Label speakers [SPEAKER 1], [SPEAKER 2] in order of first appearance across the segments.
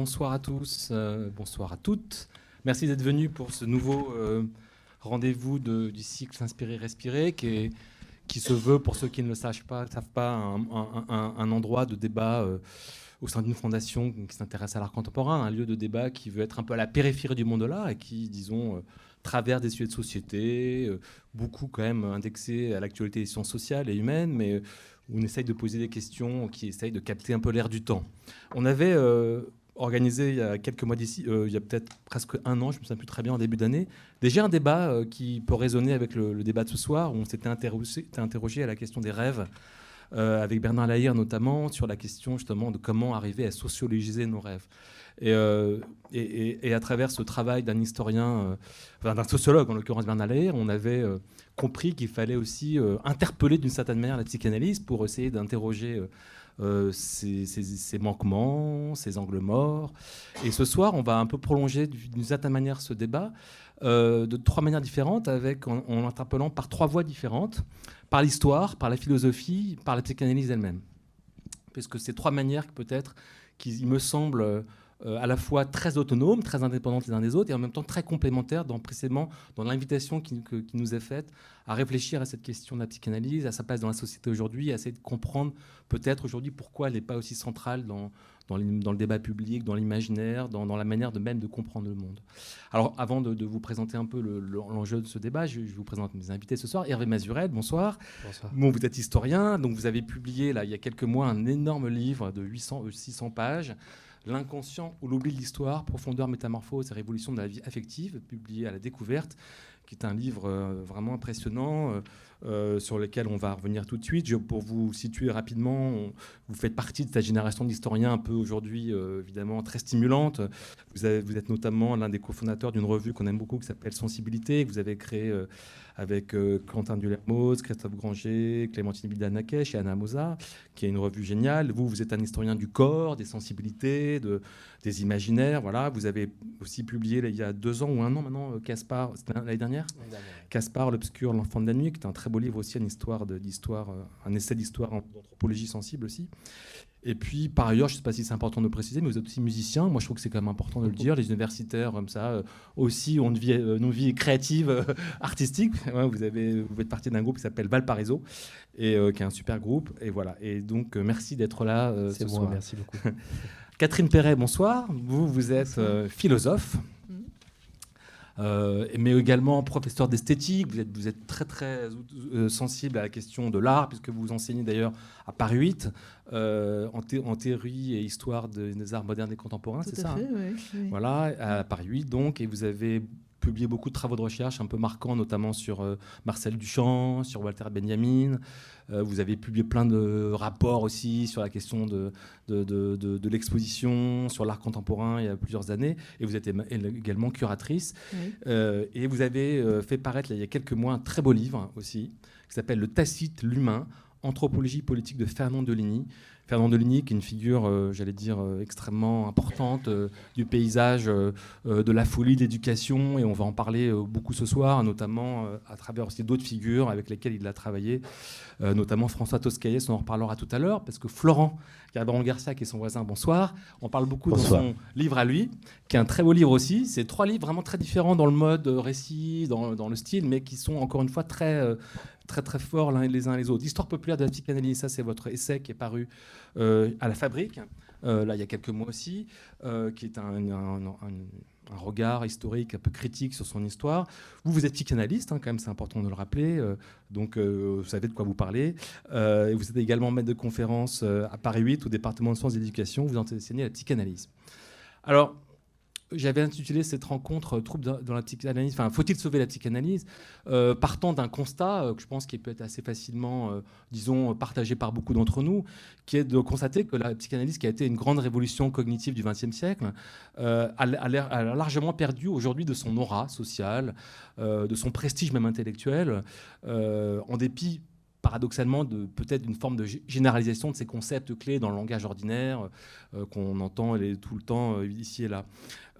[SPEAKER 1] bonsoir à tous, bonsoir à toutes. Merci d'être venus pour ce nouveau rendez-vous du cycle S'inspirer, respirer, qui, se veut, pour ceux qui ne le savent pas, savent pas un, endroit de débat au sein d'une fondation qui s'intéresse à l'art contemporain, un lieu de débat qui veut être un peu à la périphérie du monde de l'art et qui, disons, travers des sujets de société, euh, beaucoup quand même indexés à l'actualité des sciences sociales et humaines, mais où on essaye de poser des questions qui essayent de capter un peu l'air du temps. On avait euh, organisé il y a quelques mois d'ici, euh, il y a peut-être presque un an, je ne me souviens plus très bien, en début d'année, déjà un débat qui peut résonner avec le, débat de ce soir, où on s'était interrogé, à la question des rêves. avec Bernard Lahire notamment, sur la question justement de comment arriver à sociologiser nos rêves. Euh, et, et, à travers ce travail d'un historien, euh, d'un sociologue en l'occurrence Bernard Lahire, on avait euh, compris qu'il fallait aussi interpeller d'une certaine manière la psychanalyse pour essayer d'interroger ses, manquements, ses angles morts. Et ce soir, on va un peu prolonger d'une certaine manière ce débat de trois manières différentes, avec, en, l'interpellant par trois voies différentes, par l'histoire, par la philosophie, par la psychanalyse elle-même. Parce que ces trois manières peut-être qui, me semble, euh, à la fois très autonomes, très indépendantes les uns des autres, et en même temps très complémentaires dans, précisément dans l'invitation qui, nous est faite à réfléchir à cette question de la psychanalyse, à sa place dans la société aujourd'hui, à essayer de comprendre peut-être aujourd'hui pourquoi elle n'est pas aussi centrale dans, dans, le débat public, dans l'imaginaire, dans, la manière de même de comprendre le monde. Alors, avant de, vous présenter un peu l'enjeu de ce débat, je, vous présente mes invités ce soir. Hervé Mazuret, bonsoir. Bonsoir. Bon, vous êtes historien, donc vous avez publié là, il y a quelques mois un énorme livre de 800, 600 euh, pages L'inconscient ou l'oubli de l'histoire, profondeur, métamorphose et révolution de la vie affective, publié à la découverte, qui est un livre euh, vraiment impressionnant. Euh, euh, sur lequel on va revenir tout de suite. pour vous situer rapidement, vous faites partie de cette génération d'historiens un peu aujourd'hui, évidemment, très stimulante. Vous, vous êtes notamment l'un des cofondateurs d'une revue qu'on aime beaucoup qui s'appelle Sensibilité, que vous avez créée avec euh, Quentin Dulermoz, Christophe Granger, Clémentine Bidanakesh et Anna Moza, qui est une revue géniale. Vous, vous êtes un historien du corps, des sensibilités, de, des imaginaires. Voilà. Vous avez aussi publié il y a deux ans ou un an maintenant, euh, Caspar, l'année dernière? Caspar, l'obscur, l'enfant de la nuit, qui est un très beau livre aussi, une histoire d'histoire, euh, un essai d'histoire d'anthropologie sensible aussi. Et puis, par ailleurs, je ne sais pas si c'est important de préciser, mais vous êtes aussi musicien. Moi, je trouve que c'est quand même important de le dire. Les universitaires, comme ça, euh, aussi ont une vie, euh, une vie créative, euh, artistique. vous, avez, vous faites partie d'un groupe qui s'appelle Valparaiso, et qui est un super groupe. Et voilà. Et donc, merci d'être là
[SPEAKER 2] c'est
[SPEAKER 1] ce soir.
[SPEAKER 2] Merci beaucoup.
[SPEAKER 1] Catherine Perret, bonsoir. Vous, vous êtes philosophe. Euh, mais également professeur d'esthétique. Vous êtes, vous êtes très très euh, sensible à la question de l'art, puisque vous enseignez d'ailleurs à Paris 8 euh, en, théorie et histoire des arts modernes et contemporains, c'est ça
[SPEAKER 3] hein?
[SPEAKER 1] Voilà, à Paris 8 donc, et vous avez publié beaucoup de travaux de recherche un peu marquants, notamment sur Marcel Duchamp, sur Walter Benjamin. Euh, vous avez publié plein de rapports aussi sur la question de, de, de, l'exposition, sur l'art contemporain il y a plusieurs années. Et vous êtes également curatrice. Euh, et vous avez euh, fait paraître il y a quelques mois un très beau livre aussi, qui s'appelle Le Tacite, l'humain, anthropologie politique de Fernand Deligny, Fernand Deligny, qui est une figure, euh, j'allais dire, euh, extrêmement importante euh, du paysage de la folie, de l'éducation, et on va en parler beaucoup ce soir, notamment à travers aussi d'autres figures avec lesquelles il a travaillé, notamment François Toscaïès, on en reparlera tout à l'heure, parce que Florent Garban Garcia, qui est son voisin, bonsoir, on parle beaucoup dans son livre à lui, qui est un très beau livre aussi. C'est trois livres vraiment très différents dans le mode récit, dans, dans le style, mais qui sont encore une fois très très très forts l'un les uns les autres. Histoire populaire de la psychanalyse, ça c'est votre essai qui est paru euh, à la Fabrique, euh, là il y a quelques mois aussi, euh, qui est un, regard historique un peu critique sur son histoire. Vous, vous êtes psychanalyste, hein, quand même, c'est important de le rappeler, donc vous savez de quoi vous parlez. et vous êtes également maître de conférence à Paris 8 au département de sciences d'éducation, vous enseignez la psychanalyse. Alors, j'avais intitulé cette rencontre euh, Trouble dans la psychanalyse, enfin, faut-il sauver la psychanalyse euh, Partant d'un constat euh, que je pense qui peut être assez facilement, disons, partagé par beaucoup d'entre nous, qui est de constater que la psychanalyse, qui a été une grande révolution cognitive du XXe siècle, a, a, largement perdu aujourd'hui de son aura sociale, de son prestige même intellectuel, en dépit paradoxalement peut-être d'une forme de généralisation de ces concepts clés dans le langage ordinaire qu'on entend tout le temps ici et là.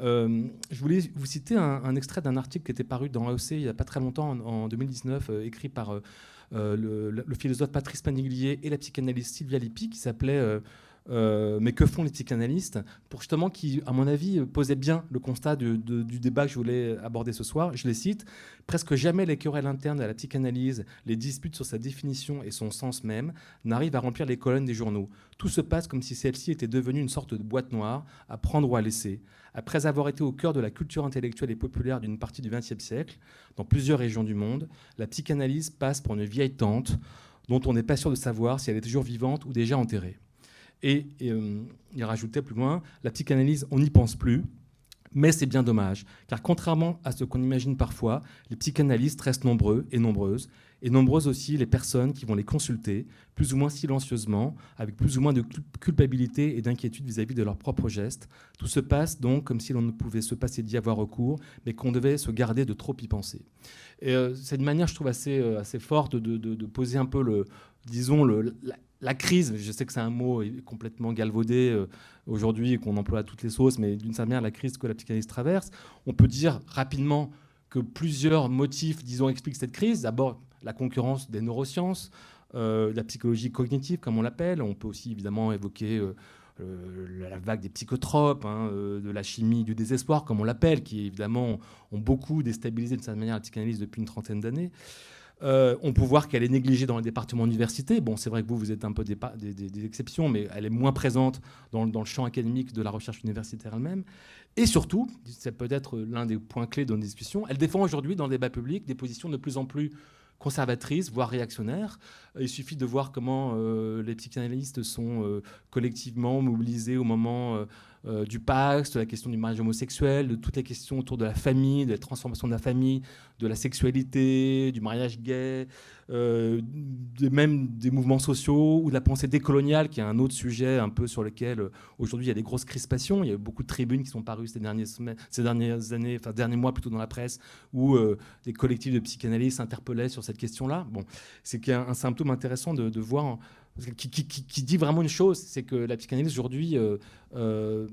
[SPEAKER 1] Euh, je voulais vous citer un, extrait d'un article qui était paru dans AOC il n'y a pas très longtemps, en, 2019, euh, écrit par euh, le, philosophe Patrice Paniglier et la psychanalyste Sylvia Lippi, qui s'appelait Euh, mais que font les psychanalystes pour justement qui, à mon avis, posaient bien le constat du, débat que je voulais aborder ce soir. Je les cite presque jamais les querelles internes à la psychanalyse, les disputes sur sa définition et son sens même n'arrivent à remplir les colonnes des journaux. Tout se passe comme si celle-ci était devenue une sorte de boîte noire à prendre ou à laisser. Après avoir été au cœur de la culture intellectuelle et populaire d'une partie du XXe siècle, dans plusieurs régions du monde, la psychanalyse passe pour une vieille tante dont on n'est pas sûr de savoir si elle est toujours vivante ou déjà enterrée. Et, euh, il rajoutait plus loin, la psychanalyse, on n'y pense plus, mais c'est bien dommage, car contrairement à ce qu'on imagine parfois, les psychanalystes restent nombreux et nombreuses, et nombreuses aussi les personnes qui vont les consulter, plus ou moins silencieusement, avec plus ou moins de culpabilité et d'inquiétude vis-à-vis de leurs propres gestes. Tout se passe donc comme si l'on ne pouvait se passer d'y avoir recours, mais qu'on devait se garder de trop y penser. Et euh, c'est une manière, je trouve, assez, euh, forte de, poser un peu le, disons, le, la, crise. Je sais que c'est un mot complètement galvaudé euh, aujourd'hui et qu'on emploie à toutes les sauces, mais d'une certaine manière, la crise que la psychanalyse traverse, on peut dire rapidement que plusieurs motifs, disons, expliquent cette crise. D'abord, la concurrence des neurosciences, euh, la psychologie cognitive, comme on l'appelle. On peut aussi évidemment évoquer euh, la vague des psychotropes, hein, de la chimie du désespoir, comme on l'appelle, qui évidemment ont beaucoup déstabilisé de cette manière la psychanalyse depuis une trentaine d'années. On peut voir qu'elle est négligée dans les départements d'université. Bon, c'est vrai que vous, vous êtes un peu des, exceptions, mais elle est moins présente dans, le champ académique de la recherche universitaire elle-même. Et surtout, c'est peut-être l'un des points clés de nos discussions, elle défend aujourd'hui dans le débat public des positions de plus en plus conservatrices, voire réactionnaires. Il suffit de voir comment euh, les psychanalystes sont euh, collectivement mobilisés au moment euh, du Pax, de la question du mariage homosexuel, de toutes les questions autour de la famille, de la transformation de la famille, de la sexualité, du mariage gay, euh, même des mouvements sociaux ou de la pensée décoloniale, qui est un autre sujet un peu sur lequel euh, aujourd'hui il y a des grosses crispations. Il y a eu beaucoup de tribunes qui sont parues ces, dernières semaines, ces dernières années, enfin derniers mois plutôt dans la presse, où des collectifs de psychanalystes s'interpellaient sur cette question-là. Bon, c'est un, symptôme intéressant de, de voir qui, dit vraiment une chose, c'est que la psychanalyse aujourd'hui, euh, euh,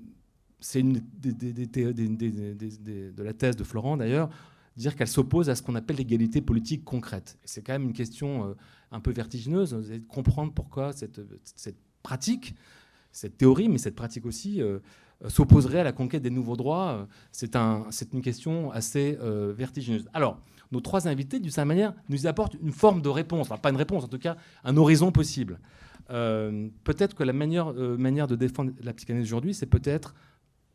[SPEAKER 1] c'est une de la thèse de Florent d'ailleurs, dire qu'elle s'oppose à ce qu'on appelle l'égalité politique concrète. C'est quand même une question euh, un peu vertigineuse, allez comprendre pourquoi cette, pratique, cette théorie, mais cette pratique aussi, s'opposerait à la conquête des nouveaux droits. C'est un, une question assez vertigineuse. Alors, nos trois invités, d'une certaine manière, nous apportent une forme de réponse, enfin pas une réponse, en tout cas un horizon possible. Euh, peut-être que la manière, euh, manière de défendre la psychanalyse aujourd'hui, c'est peut-être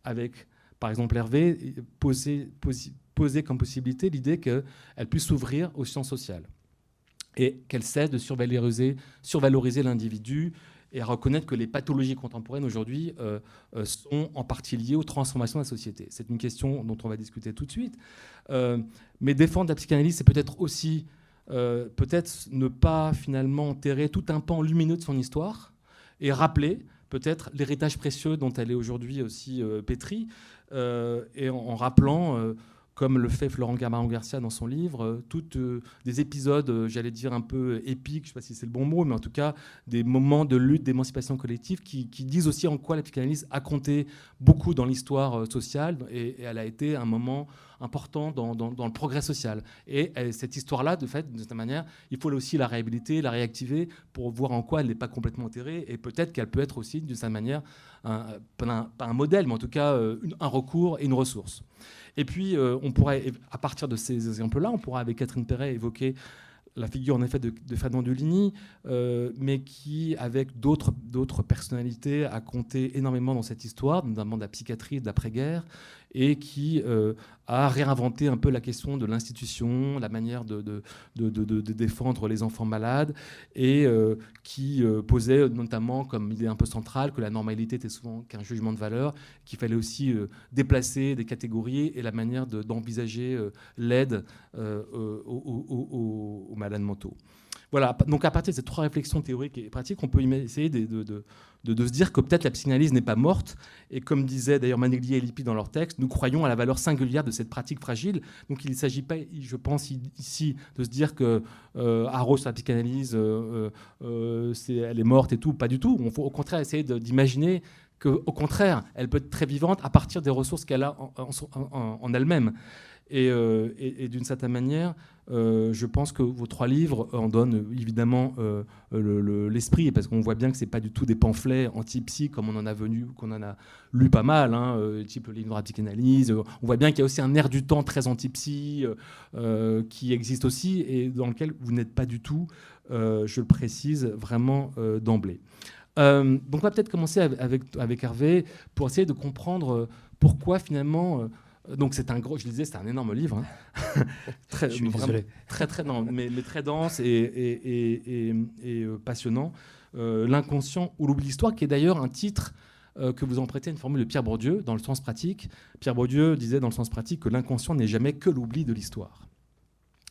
[SPEAKER 1] avec, par exemple, Hervé, poser, comme possibilité l'idée qu'elle puisse s'ouvrir aux sciences sociales et qu'elle cesse de survaloriser l'individu et à reconnaître que les pathologies contemporaines aujourd'hui euh, sont en partie liées aux transformations de la société. C'est une question dont on va discuter tout de suite. mais défendre la psychanalyse, c'est peut-être aussi euh, peut-être ne pas finalement enterrer tout un pan lumineux de son histoire et rappeler peut-être l'héritage précieux dont elle est aujourd'hui aussi euh, pétrie, euh, et en rappelant comme le fait Florent Gamaron Garcia dans son livre, euh, toutes euh, des épisodes, euh, j'allais dire un peu épiques, je ne sais pas si c'est le bon mot, mais en tout cas des moments de lutte, d'émancipation collective qui, disent aussi en quoi la psychanalyse a compté beaucoup dans l'histoire sociale et, elle a été un moment important dans, le progrès social. Et cette histoire-là, de fait, de cette manière, il faut aussi la réhabiliter, la réactiver pour voir en quoi elle n'est pas complètement enterrée et peut-être qu'elle peut être aussi, d'une certaine manière, un, pas, un, modèle, mais en tout cas un recours et une ressource. Et puis, euh, on pourrait, à partir de ces exemples-là, on pourra, avec Catherine Perret, évoquer la figure en effet de, de Fernand euh, mais qui, avec d'autres personnalités, a compté énormément dans cette histoire, notamment de la psychiatrie de l'après-guerre, et qui euh, a réinventé un peu la question de l'institution, la manière de, défendre les enfants malades, et euh, qui euh, posait notamment comme idée un peu centrale que la normalité était souvent qu'un jugement de valeur, qu'il fallait aussi déplacer des catégories et la manière d'envisager l'aide aux, malades mentaux. Voilà, donc à partir de ces trois réflexions théoriques et pratiques, on peut essayer de, se dire que peut-être la psychanalyse n'est pas morte. Et comme disait d'ailleurs Maneglia et Lippi dans leur texte, nous croyons à la valeur singulière de cette pratique fragile. Donc il ne s'agit pas, je pense ici, de se dire que euh, Arros, la psychanalyse, euh, euh, elle est morte et tout. Pas du tout. On faut au contraire essayer d'imaginer qu'au contraire, elle peut être très vivante à partir des ressources qu'elle a en elle-même. Et, et d'une certaine manière, euh, je pense que vos trois livres en donnent évidemment euh, l'esprit, parce qu'on voit bien que ce n'est pas du tout des pamphlets anti-psy comme on en a venu, qu'on en a lu pas mal, hein, euh, type le livre de psychanalyse. On voit bien qu'il y a aussi un air du temps très anti-psy qui existe aussi et dans lequel vous n'êtes pas du tout, je le précise, vraiment d'emblée. donc on va peut-être commencer avec, avec Hervé pour essayer de comprendre pourquoi finalement donc c'est un gros, je disais, c'est un énorme livre, hein. très, très très mais, mais, très dense et, et, et, euh, passionnant. Euh, L'inconscient ou l'oubli l'histoire, qui est d'ailleurs un titre euh, que vous empruntez à une formule de Pierre Bourdieu dans le sens pratique. Pierre Bourdieu disait dans le sens pratique que l'inconscient n'est jamais que l'oubli de l'histoire.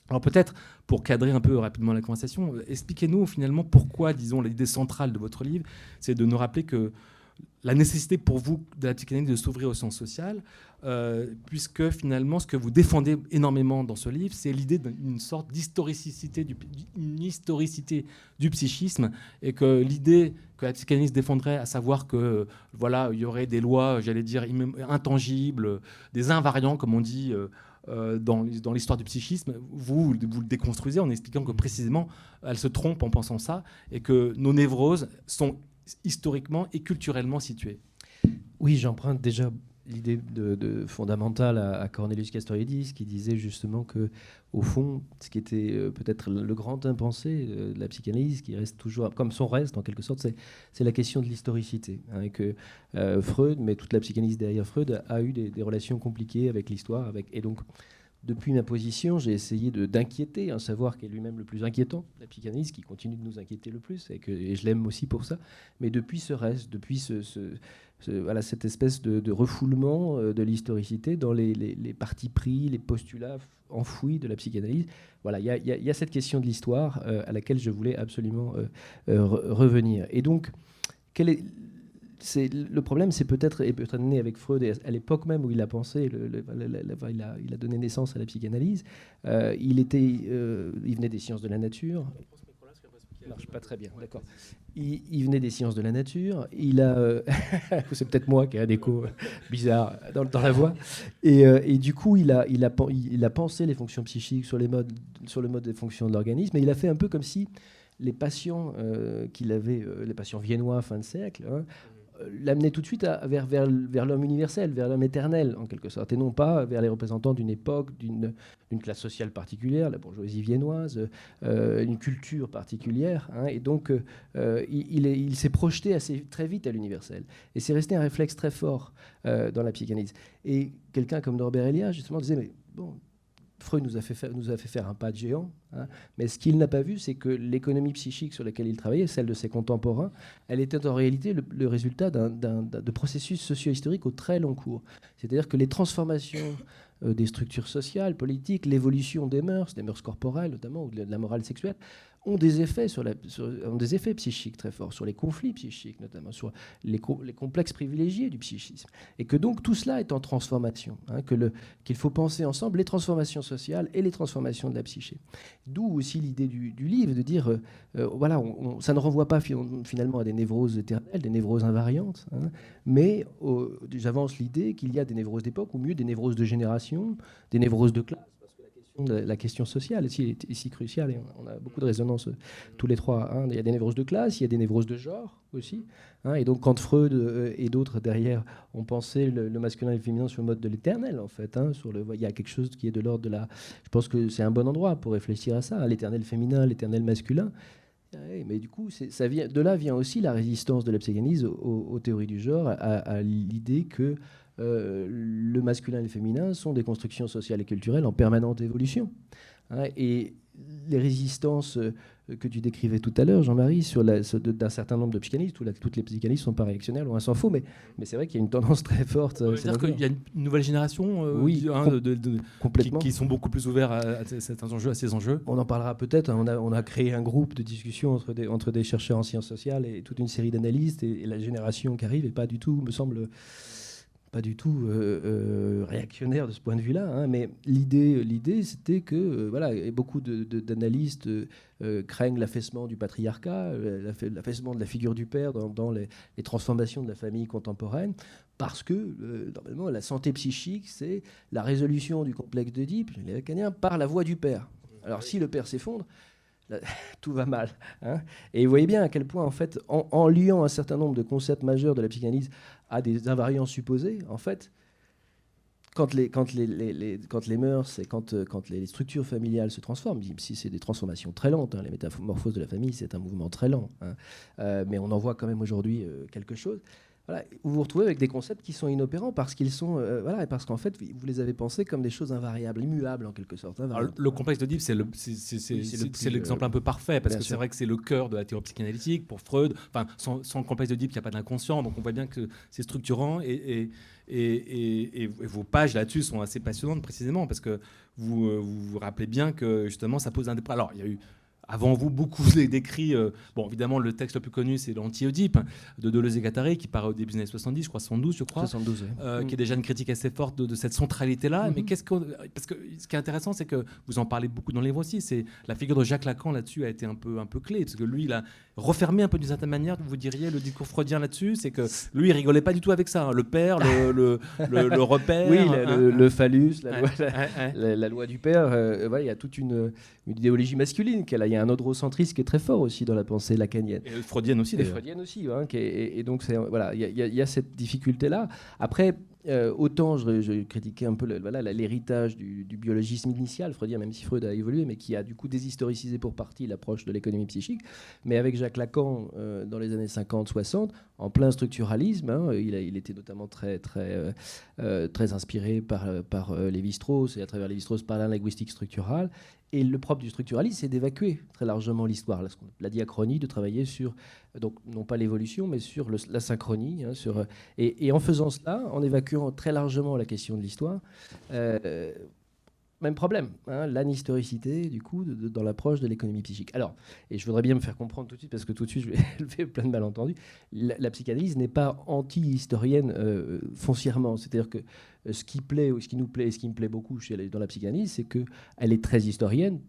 [SPEAKER 1] Alors peut-être, pour cadrer un peu rapidement la conversation, expliquez-nous finalement pourquoi, disons, l'idée centrale de votre livre, c'est de nous rappeler que la nécessité pour vous de la psychanalyse de s'ouvrir au sens social, euh, puisque finalement ce que vous défendez énormément dans ce livre, c'est l'idée d'une sorte d'historicité du, historicité du psychisme, et que l'idée que la psychanalyse défendrait, à savoir que voilà, il y aurait des lois, j'allais dire, intangibles, des invariants, comme on dit. Euh, euh, dans, l'histoire du psychisme, vous, vous le déconstruisez en expliquant que précisément, elle se trompe en pensant ça, et que nos névroses sont historiquement et culturellement situé.
[SPEAKER 2] Oui, j'emprunte déjà l'idée de, fondamentale à, Cornelius Castoriadis qui disait justement que au fond ce qui était euh, peut-être le grand impensé euh, de la psychanalyse qui reste toujours comme son reste en quelque sorte c'est la question de l'historicité hein, et que euh, Freud mais toute la psychanalyse derrière Freud a eu des, des relations compliquées avec l'histoire avec et donc depuis ma position, j'ai essayé d'inquiéter un savoir qui est lui-même le plus inquiétant, la psychanalyse, qui continue de nous inquiéter le plus, et, que, je l'aime aussi pour ça. Mais depuis ce reste, depuis ce, voilà, cette espèce de, refoulement euh, de l'historicité dans les, les, partis pris, les postulats enfouis de la psychanalyse, voilà, il y, a cette question de l'histoire euh, à laquelle je voulais absolument euh, revenir. Et donc, quelle est le problème, c'est peut-être peut né avec Freud à l'époque même où il a pensé, il, a, donné naissance à la psychanalyse. Euh, il était, euh, il venait des sciences de la nature. marche pas très bien. Il, venait des sciences de la nature. Il a, euh, c'est peut-être moi qui ai un écho bizarre dans, la voix. Et, du coup, il il il a pensé les fonctions psychiques sur les modes, sur le mode des fonctions de l'organisme. Et il a fait un peu comme si les patients qu'il avait, les patients viennois fin de siècle, hein, l'amener tout de suite vers, vers, vers l'homme universel, vers l'homme éternel, en quelque sorte, et non pas vers les représentants d'une époque, d'une, classe sociale particulière, la bourgeoisie viennoise, euh, une culture particulière. Hein. et donc, euh, il, il, s'est projeté assez très vite à l'universel. Et c'est resté un réflexe très fort euh, dans la psychanalyse. Et quelqu'un comme Norbert Elias, justement, disait, mais bon, Freud nous a fait faire, nous a fait faire un pas de géant, hein. mais ce qu'il n'a pas vu, c'est que l'économie psychique sur laquelle il travaillait, celle de ses contemporains, elle était en réalité le, résultat d'un, de processus socio-historiques au très long cours. C'est-à-dire que les transformations euh, des structures sociales, politiques, l'évolution des mœurs, des mœurs corporelles notamment, ou de la morale sexuelle, ont des effets, sur, ont des effets psychiques très forts, sur les conflits psychiques notamment, sur les, complexes privilégiés du psychisme. Et que donc tout cela est en transformation, hein, qu'il faut penser ensemble les transformations sociales et les transformations de la psyché. D'où aussi l'idée du, livre de dire, euh, euh, voilà, ça ne renvoie pas finalement à des névroses éternelles, des névroses invariantes, hein, mais j'avance l'idée qu'il y a des névroses d'époque, ou mieux des névroses de génération, des névroses de classe la question sociale ici est ici cruciale et on a beaucoup de résonance euh, tous les trois. Hein. Il y a des névroses de classe, il y a des névroses de genre aussi. Hein. Et donc quand Freud euh, et d'autres derrière ont pensé le, masculin et le féminin sur le mode de l'éternel en fait, hein, sur le, il y a quelque chose qui est de l'ordre de la. Je pense que c'est un bon endroit pour réfléchir à ça, l'éternel féminin, l'éternel masculin. Mais du coup, ça vient, de là vient aussi la résistance de la aux, théories du genre, à l'idée que euh, le masculin et le féminin sont des constructions sociales et culturelles en permanente évolution. Hein, et les résistances euh, que tu décrivais tout à l'heure, Jean-Marie, sur d'un certain nombre de psychanalystes, toutes les psychanalystes sont pas réactionnaires, loin s'en faut, mais, mais c'est vrai qu'il y a une tendance très forte.
[SPEAKER 1] Euh, C'est-à-dire qu'il y a une nouvelle génération
[SPEAKER 2] oui,
[SPEAKER 1] hein, de, complètement. Qui, sont beaucoup plus ouverts à, certains enjeux, à ces enjeux.
[SPEAKER 2] On en parlera peut-être. Hein. On a, on a, créé un groupe de discussion entre des, entre des chercheurs en sciences sociales et toute une série d'analystes, et, et, la génération qui arrive n'est pas du tout, me semble pas du tout réactionnaire de ce point de vue-là, hein, mais l'idée, l'idée, c'était que voilà, beaucoup d'analystes craignent l'affaissement du patriarcat, l'affaissement de la figure du père dans, les, transformations de la famille contemporaine, parce que, euh, normalement, la santé psychique, c'est la résolution du complexe d'Oedipe, les Lacaniens, par la voix du père. Alors, si le père s'effondre, tout va mal. Hein. et vous voyez bien à quel point, en fait, en, liant un certain nombre de concepts majeurs de la psychanalyse à des invariants supposés, en fait, quand les, quand les, quand les mœurs et quand, euh, quand les structures familiales se transforment, si c'est des transformations très lentes, hein, les métamorphoses de la famille, c'est un mouvement très lent, hein, euh, mais on en voit quand même aujourd'hui quelque chose vous vous retrouvez avec des concepts qui sont inopérants parce qu'ils sont, euh, voilà, parce qu'en fait, vous les avez pensés comme des choses invariables, immuables en quelque sorte.
[SPEAKER 1] le complexe d'Oedipe, c'est l'exemple un peu parfait parce que c'est vrai que c'est le cœur de la théorie psychanalytique pour Freud. Enfin, sans, sans le complexe d'Oedipe, il n'y a pas d'inconscient, donc on voit bien que c'est structurant et, et, et, vos pages là-dessus sont assez passionnantes précisément parce que vous, euh, vous vous rappelez bien que justement ça pose un des. Alors, il y a eu avant vous, beaucoup décrit. Euh, bon, évidemment, le texte le plus connu, c'est l'Anti-Oedipe de Deleuze et Guattari, qui paraît au début des années 70, je crois 72, je crois.
[SPEAKER 2] 72,
[SPEAKER 1] euh, Qui est déjà une critique assez forte de, cette centralité-là. Mm-hmm. Mais qu'est-ce que. Parce que ce qui est intéressant, c'est que vous en parlez beaucoup dans les livre aussi, c'est la figure de Jacques Lacan là-dessus a été un peu, un peu clé. Parce que lui, il a refermé un peu d'une certaine manière, vous diriez, le discours freudien là-dessus. C'est que lui, il rigolait pas du tout avec ça. Hein. Le père, le, le, le, repère.
[SPEAKER 2] Oui, le, phallus, la, loi, du père. Euh, il y a toute une, une idéologie masculine. Il y a un androcentrisme qui est très fort aussi dans la pensée lacanienne.
[SPEAKER 1] Et freudienne aussi,
[SPEAKER 2] d'ailleurs. freudienne aussi, hein, et, donc voilà, il y, a cette difficulté-là. Après, euh, autant je, critiquais un peu l'héritage du, biologisme initial, freudien, même si Freud a évolué, mais qui a du coup déshistoricisé pour partie l'approche de l'économie psychique. Mais avec Jacques Lacan, euh, dans les années 50-60, en plein structuralisme, hein, il, était notamment très, très, euh, très inspiré par, par Lévi-Strauss, et à travers Lévi-Strauss par la linguistique structurale. Et le propre du structuralisme, c'est d'évacuer très largement l'histoire, la diachronie, de travailler sur, donc non pas l'évolution, mais sur la synchronie. Hein, sur, et, en faisant cela, en évacuant très largement la question de l'histoire, euh, même problème, hein, l'anhistoricité, du coup, dans l'approche de l'économie psychique. Alors, et je voudrais bien me faire comprendre tout de suite, parce que tout de suite, je vais lever plein de malentendus, la, psychanalyse n'est pas anti-historienne euh, foncièrement. C'est-à-dire que euh, ce qui plaît, ou ce qui nous plaît, et ce qui me plaît beaucoup dans la psychanalyse, c'est qu'elle est très historienne,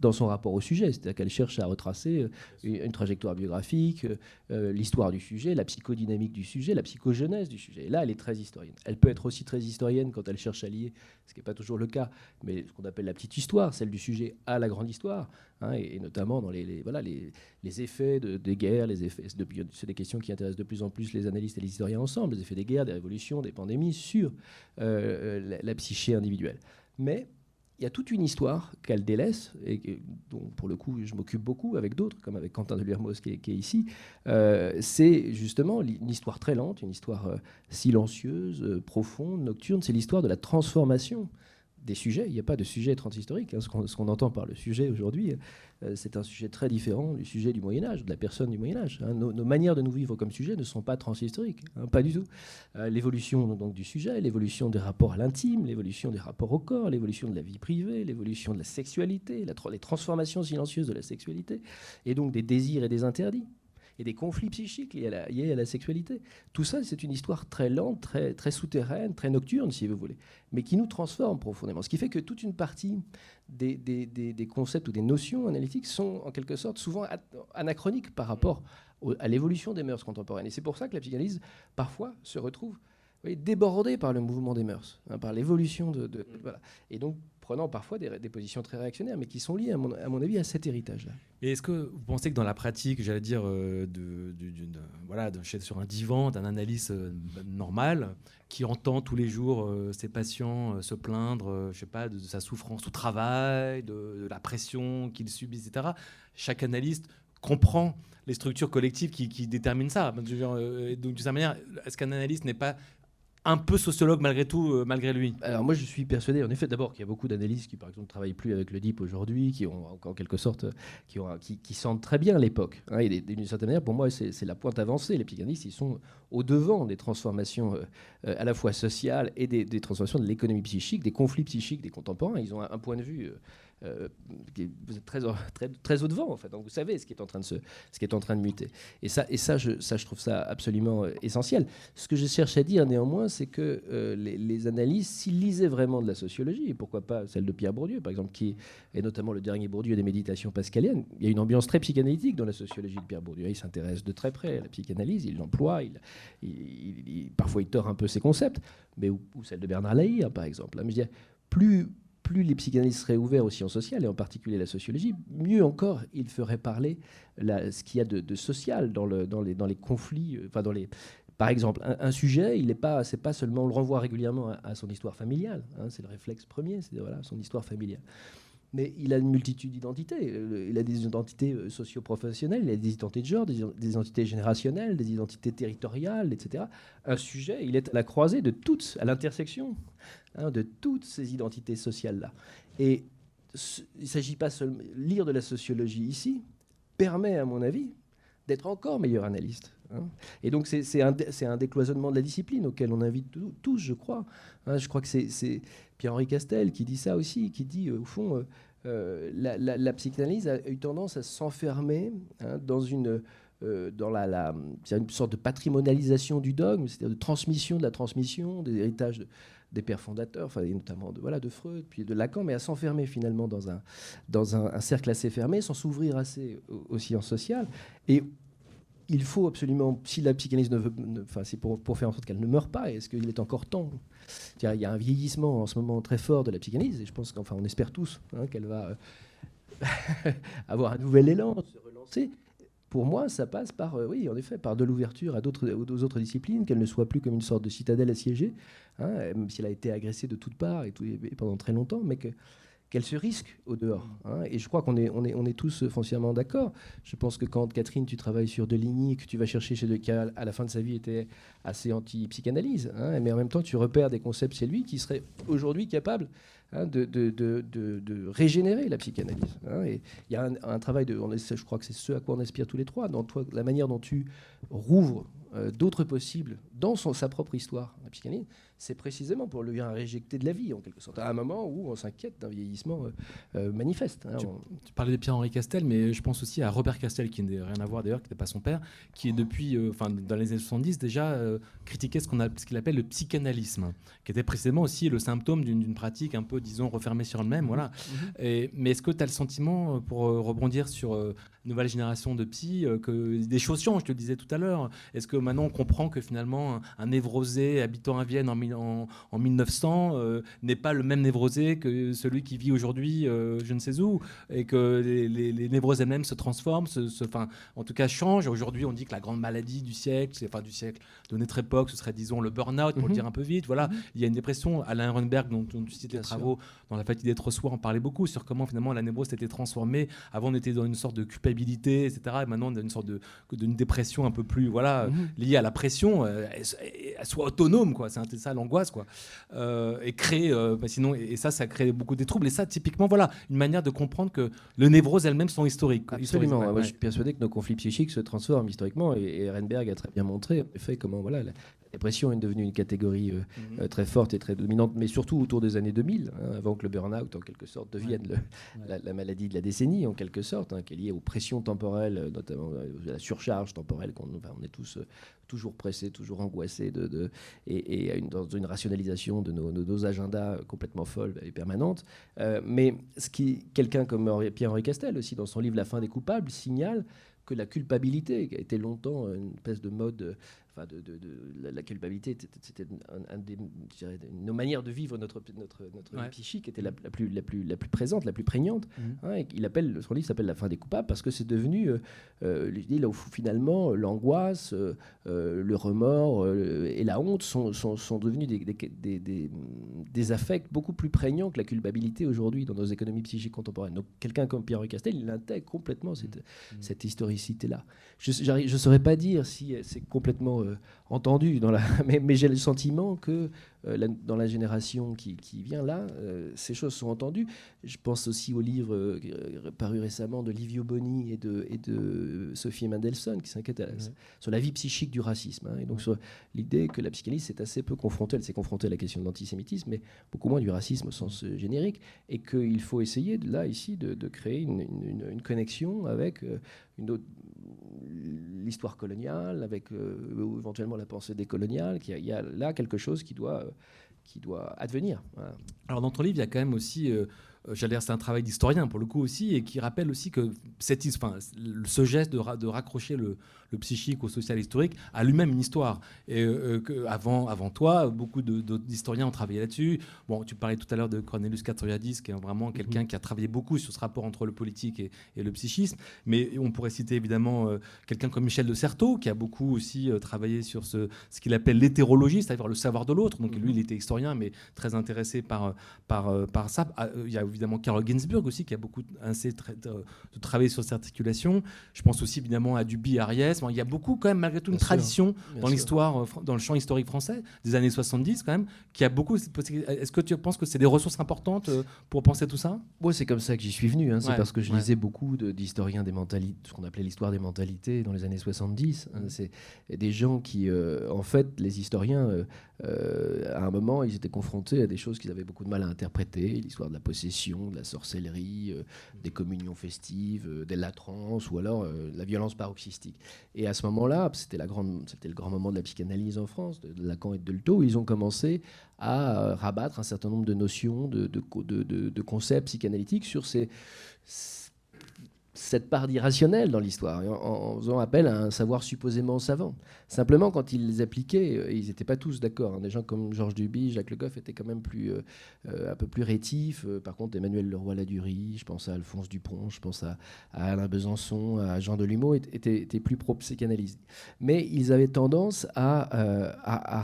[SPEAKER 2] dans son rapport au sujet, c'est-à-dire qu'elle cherche à retracer euh, une, trajectoire biographique, euh, euh, l'histoire du sujet, la psychodynamique du sujet, la psychogenèse du sujet. Et là, elle est très historienne. Elle peut être aussi très historienne quand elle cherche à lier, ce qui n'est pas toujours le cas, mais ce qu'on appelle la petite histoire, celle du sujet à la grande histoire, hein, et, notamment dans les, voilà, les, effets de, des guerres, les effets, c'est des questions qui intéressent de plus en plus les analystes et les historiens ensemble, les effets des guerres, des révolutions, des pandémies sur la, la psyché individuelle. Mais il y a toute une histoire qu'elle délaisse, et dont pour le coup je m'occupe beaucoup avec d'autres, comme avec Quentin de Lermos qui, est ici. Euh, c'est justement une histoire très lente, une histoire euh, silencieuse, euh, profonde, nocturne. C'est l'histoire de la transformation des sujets. Il n'y a pas de sujet transhistorique. Hein. Ce qu'on entend par le sujet aujourd'hui, euh, c'est un sujet très différent du sujet du Moyen Âge, de la personne du Moyen Âge. Hein. Nos, manières de nous vivre comme sujet ne sont pas transhistoriques, hein, pas du tout. Euh, l'évolution donc du sujet, l'évolution des rapports à l'intime, l'évolution des rapports au corps, l'évolution de la vie privée, l'évolution de la sexualité, les transformations silencieuses de la sexualité, et donc des désirs et des interdits et des conflits psychiques liés à la, sexualité. Tout ça, c'est une histoire très lente, très, souterraine, très nocturne, si vous voulez, mais qui nous transforme profondément. Ce qui fait que toute une partie des, des, concepts ou des notions analytiques sont en quelque sorte souvent anachroniques par rapport à l'évolution des mœurs contemporaines. Et c'est pour ça que la psychanalyse, parfois, se retrouve débordée par le mouvement des mœurs, hein, par l'évolution de... de voilà. Et donc, prenant parfois des, positions très réactionnaires, mais qui sont liées, à mon, avis, à cet héritage-là.
[SPEAKER 1] Et est-ce que vous pensez que dans la pratique, j'allais dire, euh, de, voilà, sur un divan d'un analyste euh, normal, qui entend tous les jours euh, ses patients se plaindre, je sais pas, de, sa souffrance au travail, de, la pression qu'il subit, etc., chaque analyste comprend les structures collectives qui, déterminent ça. Donc, de cette manière, est-ce qu'un analyste n'est pas un peu sociologue malgré tout, euh, malgré lui
[SPEAKER 2] Alors moi je suis persuadé, en effet, d'abord qu'il y a beaucoup d'analystes qui par exemple ne travaillent plus avec le DIP aujourd'hui, qui ont en quelque sorte, qui, ont, qui, sentent très bien l'époque. Hein, et d'une certaine manière, pour moi, c'est la pointe avancée. Les psychanalystes, ils sont au devant des transformations euh, euh, à la fois sociales et des, transformations de l'économie psychique, des conflits psychiques des contemporains. Ils ont un, point de vue euh, vous êtes très, très, très au devant, en fait. Donc vous savez ce qui est en train de, se, ce qui est en train de muter. Et ça, et ça, je, trouve ça absolument euh, essentiel. Ce que je cherche à dire néanmoins, c'est que euh, les, les, analyses, s'ils lisaient vraiment de la sociologie, et pourquoi pas celle de Pierre Bourdieu, par exemple, qui est notamment le dernier Bourdieu des méditations pascaliennes, il y a une ambiance très psychanalytique dans la sociologie de Pierre Bourdieu. Il s'intéresse de très près à la psychanalyse, il l'emploie, parfois il tord un peu ses concepts, mais ou, celle de Bernard Lahire, par exemple. Mais je dis, plus plus les psychanalystes seraient ouverts aux sciences sociales, et en particulier la sociologie, mieux encore ils feraient parler ce qu'il y a de, social dans, le, dans, les, conflits. Euh, enfin par exemple, un, sujet, il n'est pas, c'est pas seulement, on le renvoie régulièrement à, son histoire familiale, hein, c'est le réflexe premier, c'est voilà, son histoire familiale. Mais il a une multitude d'identités. Il a des identités euh, socio-professionnelles, il a des identités de genre, des, identités générationnelles, des identités territoriales, etc. Un sujet, il est à la croisée de toutes, à l'intersection Hein, de toutes ces identités sociales-là. Et il ne s'agit pas seulement... Lire de la sociologie ici permet, à mon avis, d'être encore meilleur analyste. Hein. Et donc c'est un, un, décloisonnement de la discipline auquel on invite tous, je crois. Hein. je crois que c'est Pierre-Henri Castel qui dit ça aussi, qui dit, euh, au fond, euh, euh, la, psychanalyse a eu tendance à s'enfermer dans une... dans la, une sorte de patrimonialisation du dogme, c'est-à-dire de transmission de la transmission, des héritages de, des pères fondateurs, enfin, notamment de, voilà, de Freud, puis de Lacan, mais à s'enfermer finalement dans, un, dans un, cercle assez fermé, sans s'ouvrir assez aux, sciences sociales. Et il faut absolument, si la psychanalyse ne veut, enfin, c'est pour, faire en sorte qu'elle ne meure pas, est-ce qu'il est encore temps? Il y a un vieillissement en ce moment très fort de la psychanalyse, et je pense qu'enfin, on espère tous hein, qu'elle va euh, avoir un nouvel élan, se relancer. Pour moi, ça passe par, euh, oui, en effet, par de l'ouverture à d'autres, aux autres disciplines, qu'elle ne soit plus comme une sorte de citadelle assiégée, hein, même si elle a été agressée de toutes parts et, pendant très longtemps, mais qu'elle se risque au dehors. Hein. et je crois qu'on est, on est, on est tous foncièrement d'accord. Je pense que quand, Catherine, tu travailles sur Deligny, que tu vas chercher chez de, qui à la fin de sa vie était assez anti-psychanalyse, hein, mais en même temps, tu repères des concepts chez lui qui seraient aujourd'hui capables Hein, de, de, de, régénérer la psychanalyse. Et il y a un, travail, de, je crois que c'est ce à quoi on aspire tous les trois, dans toi, la manière dont tu rouvres euh, d'autres possibles dans son, sa propre histoire, la psychanalyse, c'est précisément pour lui réjecter de la vie, en quelque sorte, à un moment où on s'inquiète d'un vieillissement euh, euh, manifeste.
[SPEAKER 1] Hein, tu, parlais de Pierre-Henri Castel, mais je pense aussi à Robert Castel, qui n'a rien à voir d'ailleurs, qui n'était pas son père, qui est depuis, euh, enfin, dans les années 70 déjà ce qu'on a, ce qu'il appelle le psychanalysme, qui était précisément aussi le symptôme d'une pratique un peu, disons, refermée sur elle-même. Mhm. Voilà. Mhm. Et, mais est-ce que tu as le sentiment, pour rebondir sur nouvelle génération de psy, que des choses changent, je te le disais tout à l'heure Est-ce que maintenant on comprend que finalement un, névrosé habitant à Vienne en en, 1900 euh, n'est pas le même névrosé que celui qui vit aujourd'hui euh, je ne sais où, et que les, les, névroses elles-mêmes se transforment, se, en tout cas changent. Aujourd'hui, on dit que la grande maladie du siècle, enfin du siècle de notre époque, ce serait disons le burn-out, pour le mhm. dire un peu vite. Voilà, mhm. il y a une dépression. Alain Runberg, dont, tu cites les travaux dans La fatigue d'être soi, en parlait beaucoup sur comment finalement la névrose s'était transformée. Avant, on était dans une sorte de culpabilité, etc. Et maintenant, on dans une sorte de d'une dépression un peu plus voilà mhm. liée à la pression. Euh, elle, soit autonome, quoi. C'est ça l'angoisse, quoi. Euh, et créer, euh, bah, sinon, et, ça, ça crée beaucoup de troubles. Et ça, typiquement, voilà, une manière de comprendre que les névroses elles-mêmes sont historiques.
[SPEAKER 2] Absolument. Je suis persuadé que nos conflits psychiques se transforment historiquement. Et, et Renberg a très bien montré, en effet, comment voilà, la, dépression est devenue une catégorie euh, mhm. très forte et très dominante, mais surtout autour des années 2000, hein, avant que le burn-out, en quelque sorte, devienne la, maladie de la décennie, en quelque sorte, hein, qui est liée aux pressions temporelles, notamment à la surcharge temporelle, qu'on on est tous toujours pressés, toujours angoissés, de, et, et dans une rationalisation de nos, agendas complètement folles et permanentes. Euh, mais quelqu'un comme Pierre-Henri Castel aussi, dans son livre La fin des coupables, signale que la culpabilité, qui a été longtemps une espèce de mode de, la, culpabilité, c'était un, des, nos manières de vivre notre, notre, notre psychique était la, plus, la, plus, la plus présente, la plus prégnante. Mmh. Hein, il appelle, son livre s'appelle La fin des coupables parce que c'est devenu, euh, euh là où finalement l'angoisse, euh, euh, le remords et la honte sont, sont, sont devenus des, des, des, des, affects beaucoup plus prégnants que la culpabilité aujourd'hui dans nos économies psychiques contemporaines. Donc quelqu'un comme Pierre Castel, il intègre complètement cette, mmh. cette historicité-là. Je ne saurais pas dire si c'est complètement entendu, dans la... mais, j'ai le sentiment que euh, dans la génération qui, vient là, euh, ces choses sont entendues. Je pense aussi au livre paru récemment de Livio Boni et de, et de Sophie Mendelssohn qui s'inquiète sur la vie psychique du racisme. Hein, et donc sur l'idée que la psychanalyse s'est assez peu confrontée, elle s'est confrontée à la question de l'antisémitisme, mais beaucoup moins du racisme au sens générique, et qu'il faut essayer là, ici, de, créer une, connexion avec une l'histoire coloniale, avec euh, éventuellement la pensée décoloniale, qu'il y, a là quelque chose qui doit, qui doit advenir.
[SPEAKER 1] Alors dans ton livre, il y a quand même aussi euh, euh, j'allais dire c'est un travail d'historien pour le coup aussi, et qui rappelle aussi que cette, enfin, ce geste de, de raccrocher le, psychique au social historique a lui-même une histoire. Et euh, que avant, avant toi, beaucoup d'historiens ont travaillé là-dessus. Bon, tu parlais tout à l'heure de Cornelius Castoriadis, qui est vraiment quelqu'un mhm. qui a travaillé beaucoup sur ce rapport entre le politique et, le psychisme. Mais on pourrait citer évidemment euh, quelqu'un comme Michel de Certeau, qui a beaucoup aussi travaillé sur ce, ce qu'il appelle l'hétérologie, c'est-à-dire le savoir de l'autre. Donc lui, mhm. il était historien, mais très intéressé par, par, par ça. Ah, il y a évidemment Carl Ginsburg aussi, qui a beaucoup assez de travailler sur cette articulation. Je pense aussi évidemment à Duby, Ariès. Il y a beaucoup quand même, malgré tout, une tradition dans l'histoire, euh, dans le champ historique français des années 70 quand même, qui a beaucoup. Est-ce que tu penses que c'est des ressources importantes euh, pour penser tout ça?
[SPEAKER 2] Moi, c'est comme ça que j'y suis venu. Hein. C'est parce que je lisais beaucoup d'historiens des mentalités, ce qu'on appelait l'histoire des mentalités dans les années 70. Hein. C'est des gens qui, euh, en fait, les historiens, à un moment, ils étaient confrontés à des choses qu'ils avaient beaucoup de mal à interpréter, l'histoire de la possession, de la sorcellerie, euh, des communions festives, des latrances ou alors la violence paroxystique. Et à ce moment-là, c'était le grand moment de la psychanalyse en France, de, Lacan et de Delto, où ils ont commencé à rabattre un certain nombre de notions, de, de concepts psychanalytiques sur ces cette part d'irrationnel dans l'histoire, en, faisant appel à un savoir supposément savant. Simplement, quand ils les appliquaient, euh, ils n'étaient pas tous d'accord. Hein. Des gens comme Georges Duby, Jacques Le Goff étaient quand même plus, euh, euh, un peu plus rétifs. par contre, Emmanuel Leroy-Ladurie, je pense à Alphonse Dupont, je pense à, Alain Besançon, à Jean Delumeau, étaient, étaient plus pro-psychanalystes. Mais ils avaient tendance à,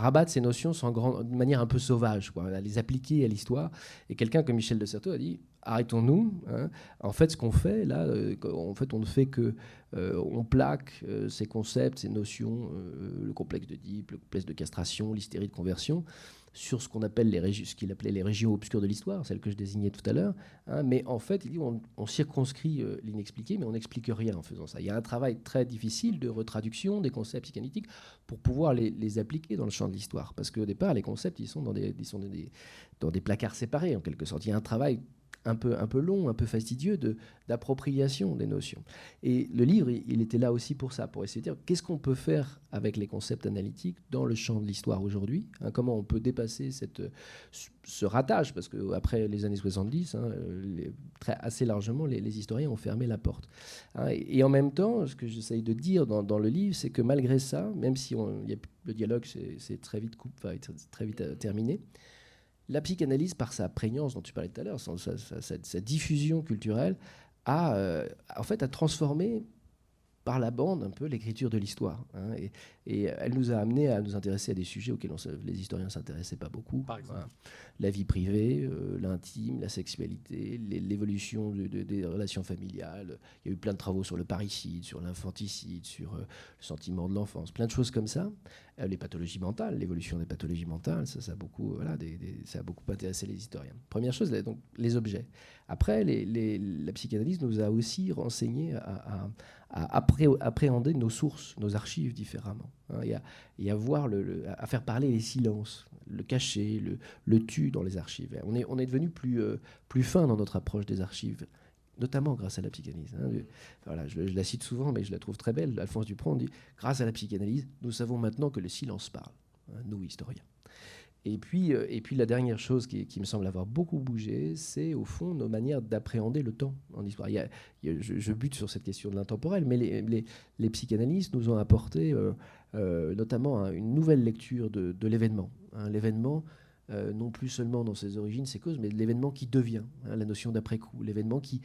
[SPEAKER 2] rabattre ces notions sans grand, de manière un peu sauvage, à les appliquer à l'histoire. Et quelqu'un comme Michel de Certeau a dit arrêtons-nous. Hein. En fait, ce qu'on fait là, euh, en fait, on ne fait que euh, on plaque euh, ces concepts, ces notions, le complexe de Deep, le complexe de castration, l'hystérie de conversion, sur ce qu'on appelle les ce qu'il appelait les régions obscures de l'histoire, celles que je désignais tout à l'heure. Hein. mais en fait, il dit on, circonscrit l'inexpliqué, mais on n'explique rien en faisant ça. Il y a un travail très difficile de retraduction des concepts psychanalytiques pour pouvoir les, appliquer dans le champ de l'histoire, parce qu'au départ, les concepts, ils sont dans des, ils sont dans des placards séparés en quelque sorte. Il y a un travail un peu, un peu long, un peu fastidieux d'appropriation des notions. Et le livre, il, était là aussi pour ça, pour essayer de dire qu'est-ce qu'on peut faire avec les concepts analytiques dans le champ de l'histoire aujourd'hui, hein, comment on peut dépasser cette, ce ratage, parce qu'après les années 70, hein, très, assez largement, les, historiens ont fermé la porte. Hein. et, en même temps, ce que j'essaye de dire dans, le livre, c'est que malgré ça, même si on, y a, le dialogue c'est très vite, très vite euh, terminé, la psychanalyse, par sa prégnance dont tu parlais tout à l'heure, sa, diffusion culturelle, a, euh, en fait, a transformé par la bande un peu l'écriture de l'histoire. Hein, elle nous a amené à nous intéresser à des sujets auxquels les historiens ne s'intéressaient pas beaucoup.
[SPEAKER 1] Par exemple.
[SPEAKER 2] La vie privée, euh, l'intime, la sexualité, l'évolution des relations familiales. Il y a eu plein de travaux sur le parricide, sur l'infanticide, sur euh, le sentiment de l'enfance, plein de choses comme ça. Euh, les pathologies mentales, l'évolution des pathologies mentales, ça, ça, a beaucoup, voilà, ça a beaucoup intéressé les historiens. Première chose, donc, les objets. Après, les, la psychanalyse nous a aussi renseigné à, à, appréhender nos sources, nos archives différemment. Et, à, voir le, à faire parler les silences, le cacher, le, le tu dans les archives. On est, on est devenu plus, euh, plus fin dans notre approche des archives notamment grâce à la psychanalyse. Hein. Voilà, je, la cite souvent, mais je la trouve très belle. Alphonse Dupont dit Grâce à la psychanalyse, nous savons maintenant que le silence parle, hein, nous historiens. Et puis, euh, et puis la dernière chose qui, me semble avoir beaucoup bougé, c'est au fond nos manières d'appréhender le temps en histoire. Il je, bute sur cette question de l'intemporel, mais les, les, psychanalystes nous ont apporté euh, euh, notamment une nouvelle lecture de, l'événement. Hein, l'événement, non plus seulement dans ses origines, ses causes, mais l'événement qui devient, hein, la notion d'après-coup, l'événement qui,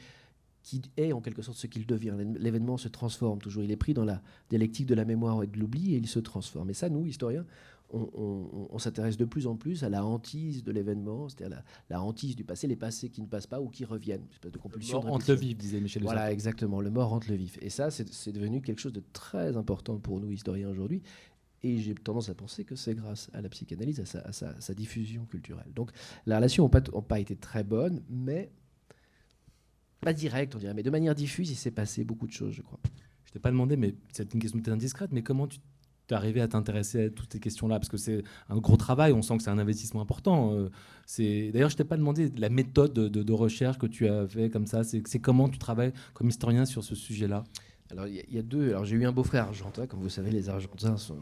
[SPEAKER 2] qui est en quelque sorte ce qu'il devient. L'événement se transforme toujours. Il est pris dans la dialectique de la mémoire et de l'oubli et il se transforme. Et ça, nous, historiens, on, s'intéresse de plus en plus à la hantise de l'événement, c'est-à-dire la, hantise du passé, les passés qui ne passent pas ou qui reviennent. Une espèce de compulsion.
[SPEAKER 1] Le mort le vif, disait Michel
[SPEAKER 2] Voilà, exactement, le mort hante le vif. Et ça, c'est devenu quelque chose de très important pour nous, historiens, aujourd'hui. Et j'ai tendance à penser que c'est grâce à la psychanalyse, à sa, diffusion culturelle. Donc la relation n'a pas, pas été très bonne, mais pas directe, on dirait, mais de manière diffuse, il s'est passé beaucoup de choses, je crois.
[SPEAKER 1] Je t'ai pas demandé, mais c'est une question peut-être indiscrète, mais comment tu es arrivé à t'intéresser à toutes ces questions-là Parce que c'est un gros travail, on sent que c'est un investissement important. Euh, c'est D'ailleurs, je t'ai pas demandé la méthode de, de, recherche que tu as fait comme ça. C'est comment tu travailles comme historien sur ce sujet-là?
[SPEAKER 2] Alors, il y, a deux. Alors, j'ai eu un beau-frère argentin, comme vous savez, les Argentins sont,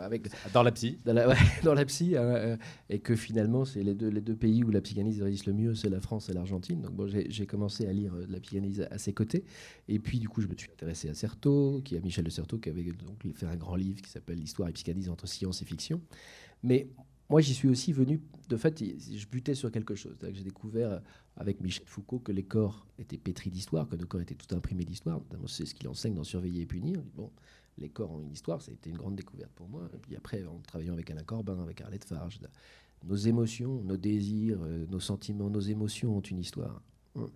[SPEAKER 2] avec.
[SPEAKER 1] Dans la psy
[SPEAKER 2] Dans la, ouais, dans la psy. Hein, euh, et que finalement, c'est les deux, les deux pays où la psychanalyse réussit le mieux, c'est la France et l'Argentine. Donc, bon, j'ai commencé à lire euh, de la psychanalyse à, ses côtés. Et puis, du coup, je me suis intéressé à Certeau, qui a Michel de Certeau, qui avait donc fait un grand livre qui s'appelle L'histoire et psychanalyse entre science et fiction. Mais moi, j'y suis aussi venu. De fait, je butais sur quelque chose. J'ai découvert avec Michel Foucault que les corps étaient pétris d'histoire, que nos corps étaient tout imprimés d'histoire. C'est ce qu'il enseigne dans Surveiller et punir. Bon, les corps ont une histoire, ça a été une grande découverte pour moi. Et puis après, en travaillant avec Alain Corbin, avec Arlette Farge, nos émotions, nos désirs, euh, nos sentiments, nos émotions ont une histoire. Hum.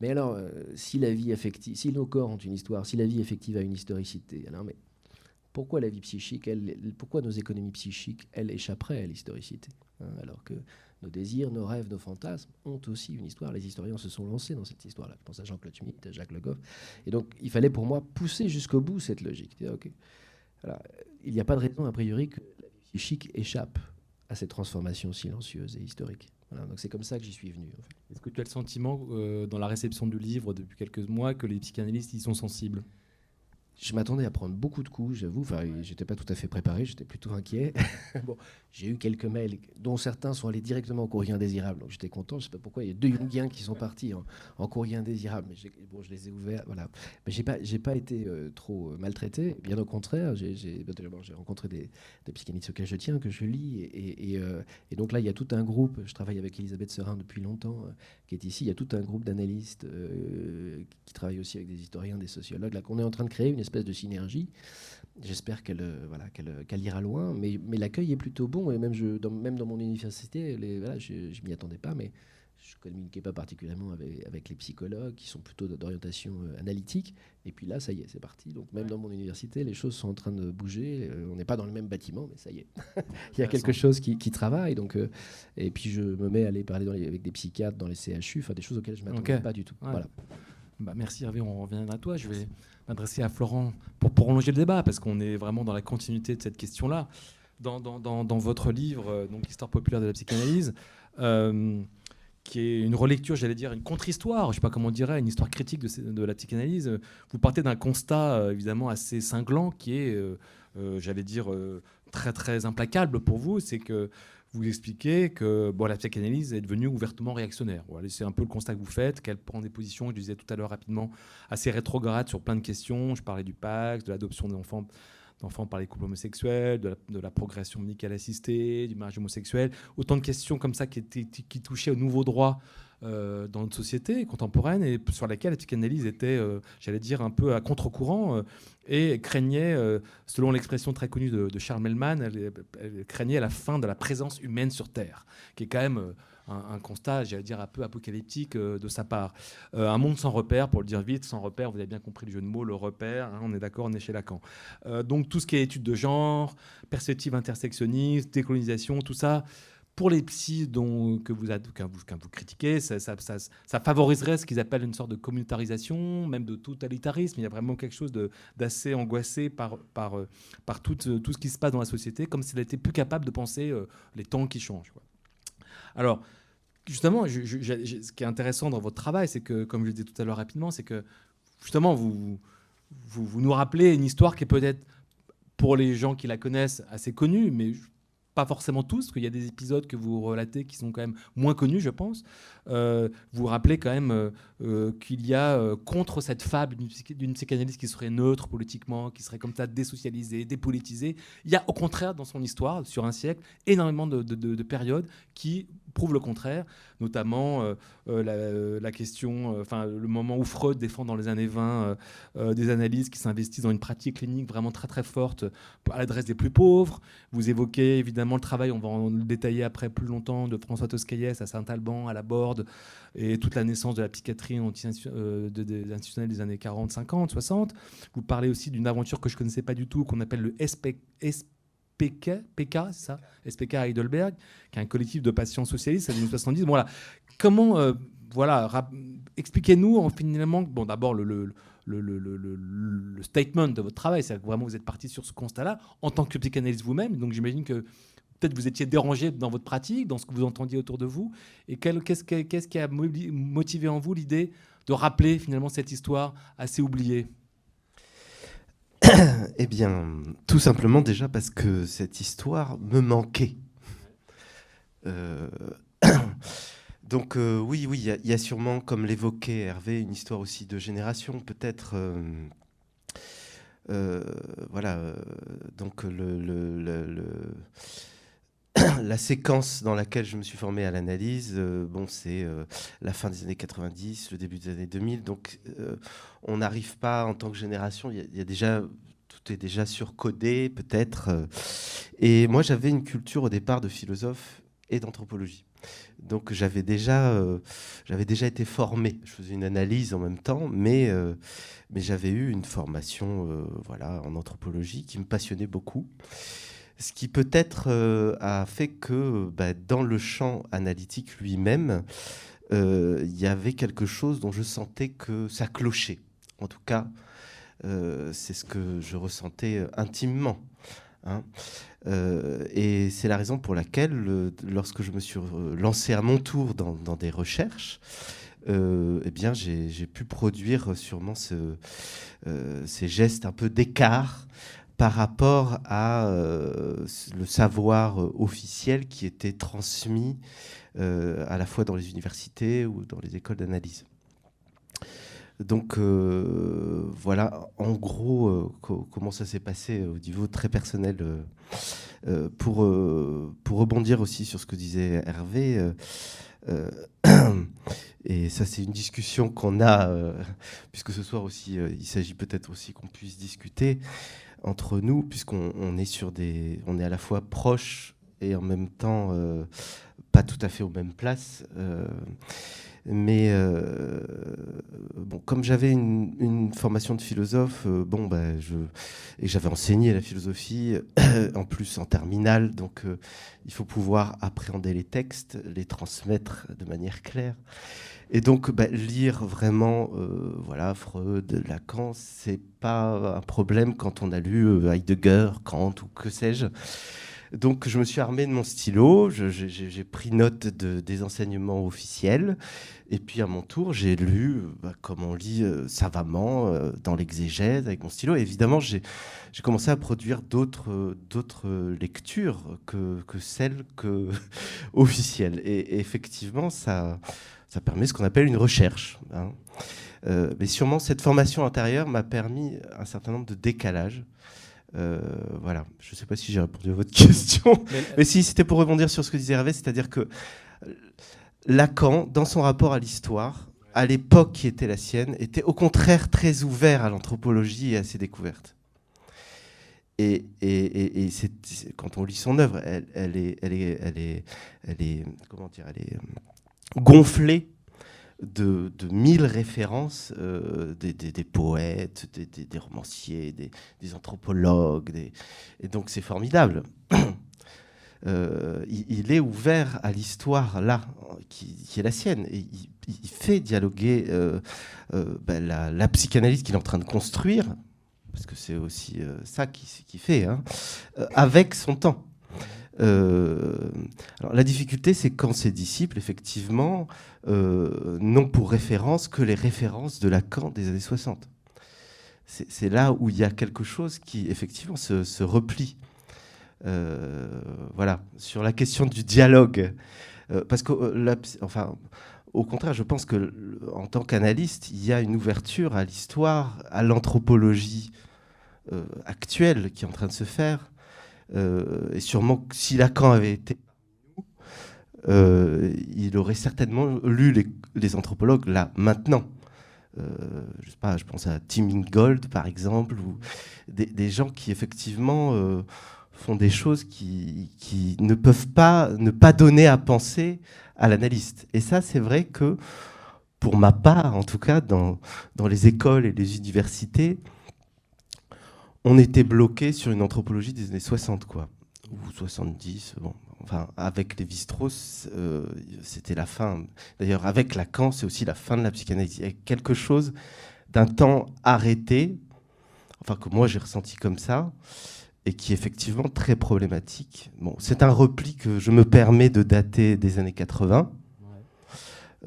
[SPEAKER 2] Mais alors, euh, si la vie affective, si nos corps ont une histoire, si la vie affective a une historicité, alors mais pourquoi la vie psychique, pourquoi nos économies psychiques, elles échapperaient à l'historicité hein, Alors que nos désirs, nos rêves, nos fantasmes ont aussi une histoire. Les historiens se sont lancés dans cette histoire-là. Je pense à Jean-Claude Schmitt, à Jacques Le Goff. Et donc, il fallait pour moi pousser jusqu'au bout cette logique. il n'y a pas de raison, a priori, que la psychique échappe à cette transformation silencieuse et historique. donc c'est comme ça que j'y suis venu.
[SPEAKER 1] Est-ce que tu as le sentiment, euh, dans la réception du livre depuis quelques mois, que les psychanalystes y sont sensibles?
[SPEAKER 2] Je m'attendais à prendre beaucoup de coups, j'avoue. Enfin, j'étais pas tout à fait préparé, j'étais plutôt inquiet. bon, j'ai eu quelques mails, dont certains sont allés directement au courrier indésirable. Donc j'étais content. Je sais pas pourquoi. Il y a deux Jungiens qui sont partis en, courrier indésirable. Mais bon, je les ai ouverts. Voilà. Mais j'ai pas, j'ai pas été euh, trop euh, maltraité. Bien au contraire. J'ai, bah, j'ai rencontré des, des psychanalystes auxquels je tiens, que je lis. Et, euh, et, donc là, il y a tout un groupe. Je travaille avec Elisabeth Serin depuis longtemps, qui est ici. Il y a tout un groupe d'analystes qui travaillent aussi avec des historiens, des sociologues. Là, qu'on est en train de créer une espèce de synergie. J'espère qu'elle voilà, qu'elle, ira loin. Mais, mais l'accueil est plutôt bon et même, je, dans, même dans mon université, les, voilà, je ne m'y attendais pas, mais je ne communiquais pas particulièrement avec, avec, les psychologues qui sont plutôt d'orientation euh, analytique. Et puis là, ça y est, c'est parti. Donc même dans mon université, les choses sont en train de bouger. Euh, on n'est pas dans le même bâtiment, mais ça y est. Il y a quelque chose qui, qui travaille. Donc, euh, et puis je me mets à aller parler dans avec des psychiatres dans les CHU, des choses auxquelles je ne m'attendais pas du tout. Voilà.
[SPEAKER 1] Bah, merci Hervé, on revient à toi. Je vais m'adresser à Florent pour prolonger le débat, parce qu'on est vraiment dans la continuité de cette question-là dans, dans, dans, votre livre, euh, donc Histoire populaire de la psychanalyse, euh, qui est une relecture, j'allais dire, une contre-histoire, je ne sais pas comment on dirait, une histoire critique de, de la psychanalyse. Vous partez d'un constat euh, évidemment assez cinglant qui est, j'allais dire, très très implacable pour vous, c'est que vous expliquez que bon, la psychanalyse est devenue ouvertement réactionnaire. C'est un peu le constat que vous faites, qu'elle prend des positions, je disais tout à l'heure rapidement, assez rétrogrades sur plein de questions. Je parlais du pacte, de l'adoption des enfants d'enfants par les couples homosexuels, de la, progression médicale assistée, du mariage homosexuel, autant de questions comme ça qui, qui touchaient au nouveau droit euh, dans notre société contemporaine et sur lesquelles la psychanalyse était, euh, j'allais dire, un peu à contre-courant euh, et craignait, selon l'expression très connue de, Charles Mellman, elle, craignait la fin de la présence humaine sur Terre, qui est quand même un, constat, j'allais dire, un peu apocalyptique de sa part. Un monde sans repère, pour le dire vite, sans repère, vous avez bien compris le jeu de mots, le repère, hein, on est d'accord, on est chez Lacan. Donc tout ce qui est études de genre, perspective intersectionniste, décolonisation, tout ça, pour les psys que, vous, vous, vous critiquez, ça, ça, favoriserait ce qu'ils appellent une sorte de communautarisation, même de totalitarisme. Il y a vraiment quelque chose d'assez angoissé par, par, par tout, tout, ce qui se passe dans la société, comme s'il était plus capable de penser les temps qui changent. Alors, justement, ce qui est intéressant dans votre travail, c'est que, comme je le disais tout à l'heure rapidement, c'est que justement, vous, vous, nous rappelez une histoire qui est peut-être, pour les gens qui la connaissent, assez connue, mais pas forcément tous, parce qu'il y a des épisodes que vous relatez qui sont quand même moins connus, je pense. Euh, vous rappelez quand même euh, euh, qu'il y a contre cette fable d'une psychanalyse qui serait neutre politiquement, qui serait comme ça désocialisée, dépolitisée, il y a au contraire dans son histoire, sur un siècle, énormément de, de périodes qui prouve le contraire, notamment euh, euh, la, question, euh, enfin le moment où Freud défend dans les années 20 des analyses qui s'investissent dans une pratique clinique vraiment très très forte à l'adresse des plus pauvres. Vous évoquez évidemment le travail, on va en détailler après plus longtemps, de François Toscaïès à Saint-Alban, à la Borde, et toute la naissance de la psychiatrie institutionnelle des années 40, 50, 60. Vous parlez aussi d'une aventure que je ne connaissais pas du tout, qu'on appelle le SP SPK, PK, c'est ça? SPK Heidelberg, qui est un collectif de patients socialistes, des années 70. Voilà. Comment, euh, voilà, expliquez-nous finalement, bon, d'abord le, statement de votre travail, c'est que vraiment vous êtes parti sur ce constat-là en tant que psychanalyste vous-même. Donc j'imagine que peut-être vous étiez dérangé dans votre pratique, dans ce que vous entendiez autour de vous. Et qu'est-ce qui a motivé en vous l'idée de rappeler finalement cette histoire assez oubliée?
[SPEAKER 3] Eh bien, tout simplement déjà parce que cette histoire me manquait. Euh, donc euh, oui, oui, il y, a sûrement, comme l'évoquait Hervé, une histoire aussi de génération, peut-être. Euh, voilà, donc le la séquence dans laquelle je me suis formé à l'analyse, euh, bon, c'est euh, la fin des années 90, le début des années 2000. Donc, euh, on n'arrive pas en tant que génération. Il y, a déjà tout est déjà surcodé, peut-être. et moi, j'avais une culture au départ de philosophe et d'anthropologie. Donc, j'avais déjà, j'avais déjà été formé. Je faisais une analyse en même temps, mais mais j'avais eu une formation, voilà, en anthropologie qui me passionnait beaucoup ce qui peut-être euh, a fait que bah, dans le champ analytique lui-même, euh, il y avait quelque chose dont je sentais que ça clochait. En tout cas, euh, c'est ce que je ressentais intimement. Hein. et c'est la raison pour laquelle, lorsque je me suis lancé à mon tour dans, des recherches, eh bien, j'ai pu produire sûrement ce, ces gestes un peu d'écart par rapport à euh, le savoir euh, officiel qui était transmis euh, à la fois dans les universités ou dans les écoles d'analyse. Donc voilà, en gros, comment ça s'est passé au niveau très personnel. pour, pour rebondir aussi sur ce que disait Hervé, et ça c'est une discussion qu'on a, puisque ce soir aussi, il s'agit peut-être aussi qu'on puisse discuter entre nous, puisqu'on est sur des, on est à la fois proches et en même temps euh, pas tout à fait aux mêmes places. Euh, mais euh, bon, comme j'avais une, formation de philosophe, bon, bah, et j'avais enseigné la philosophie, en plus en terminale, donc il faut pouvoir appréhender les textes, les transmettre de manière claire. Et donc, bah, lire vraiment, euh, voilà, Freud, Lacan, c'est pas un problème quand on a lu euh, Heidegger, Kant ou que sais-je. Donc, je me suis armé de mon stylo, j'ai pris note de, des enseignements officiels, et puis à mon tour, j'ai lu, bah, comme on lit euh, savamment, dans l'exégèse avec mon stylo. Évidemment, j'ai commencé à produire d'autres lectures que, celles que officielles. Et effectivement, ça ça permet ce qu'on appelle une recherche. Hein. Euh, mais sûrement, cette formation intérieure m'a permis un certain nombre de décalages. Euh, voilà, je ne sais pas si j'ai répondu à votre question, mais, si c'était pour rebondir sur ce que disait Hervé, c'est-à-dire que Lacan, dans son rapport à l'histoire, à l'époque qui était la sienne, était au contraire très ouvert à l'anthropologie et à ses découvertes. Et, et, et, quand on lit son œuvre, elle, elle, est, elle, est, elle, est, elle est, comment dire, elle est gonflé de, mille références euh, des, poètes, des, romanciers, des, anthropologues. Et donc c'est formidable. Euh, il, est ouvert à l'histoire là, qui, est la sienne. Et il, fait dialoguer euh, ben, la, psychanalyse qu'il est en train de construire, parce que c'est aussi ça qui, fait, hein, avec son temps. Euh, alors, la difficulté, c'est quand ces disciples, effectivement, euh, n'ont pour référence que les références de Lacan des années 60. C'est là où il y a quelque chose qui, effectivement, se, replie. Euh, voilà, sur la question du dialogue. parce que, au contraire, je pense que en tant qu'analyste, il y a une ouverture à l'histoire, à l'anthropologie actuelle qui est en train de se faire. Euh, et sûrement si Lacan avait été euh, il aurait certainement lu les, anthropologues là, maintenant. Euh, je sais pas, je pense à Tim Ingold par exemple, ou des, gens qui effectivement font des choses qui, qui, ne peuvent pas ne pas donner à penser à l'analyste. Et ça, c'est vrai que pour ma part, en tout cas, dans, dans les écoles et les universités, on était bloqué sur une anthropologie des années 60, quoi. ou 70. Bon, enfin, avec Lévi-Strauss, euh, c'était la fin. D'ailleurs, avec Lacan, c'est aussi la fin de la psychanalyse. Il y a quelque chose d'un temps arrêté, enfin que moi j'ai ressenti comme ça, et qui est effectivement très problématique. Bon, c'est un repli que je me permets de dater des années 80,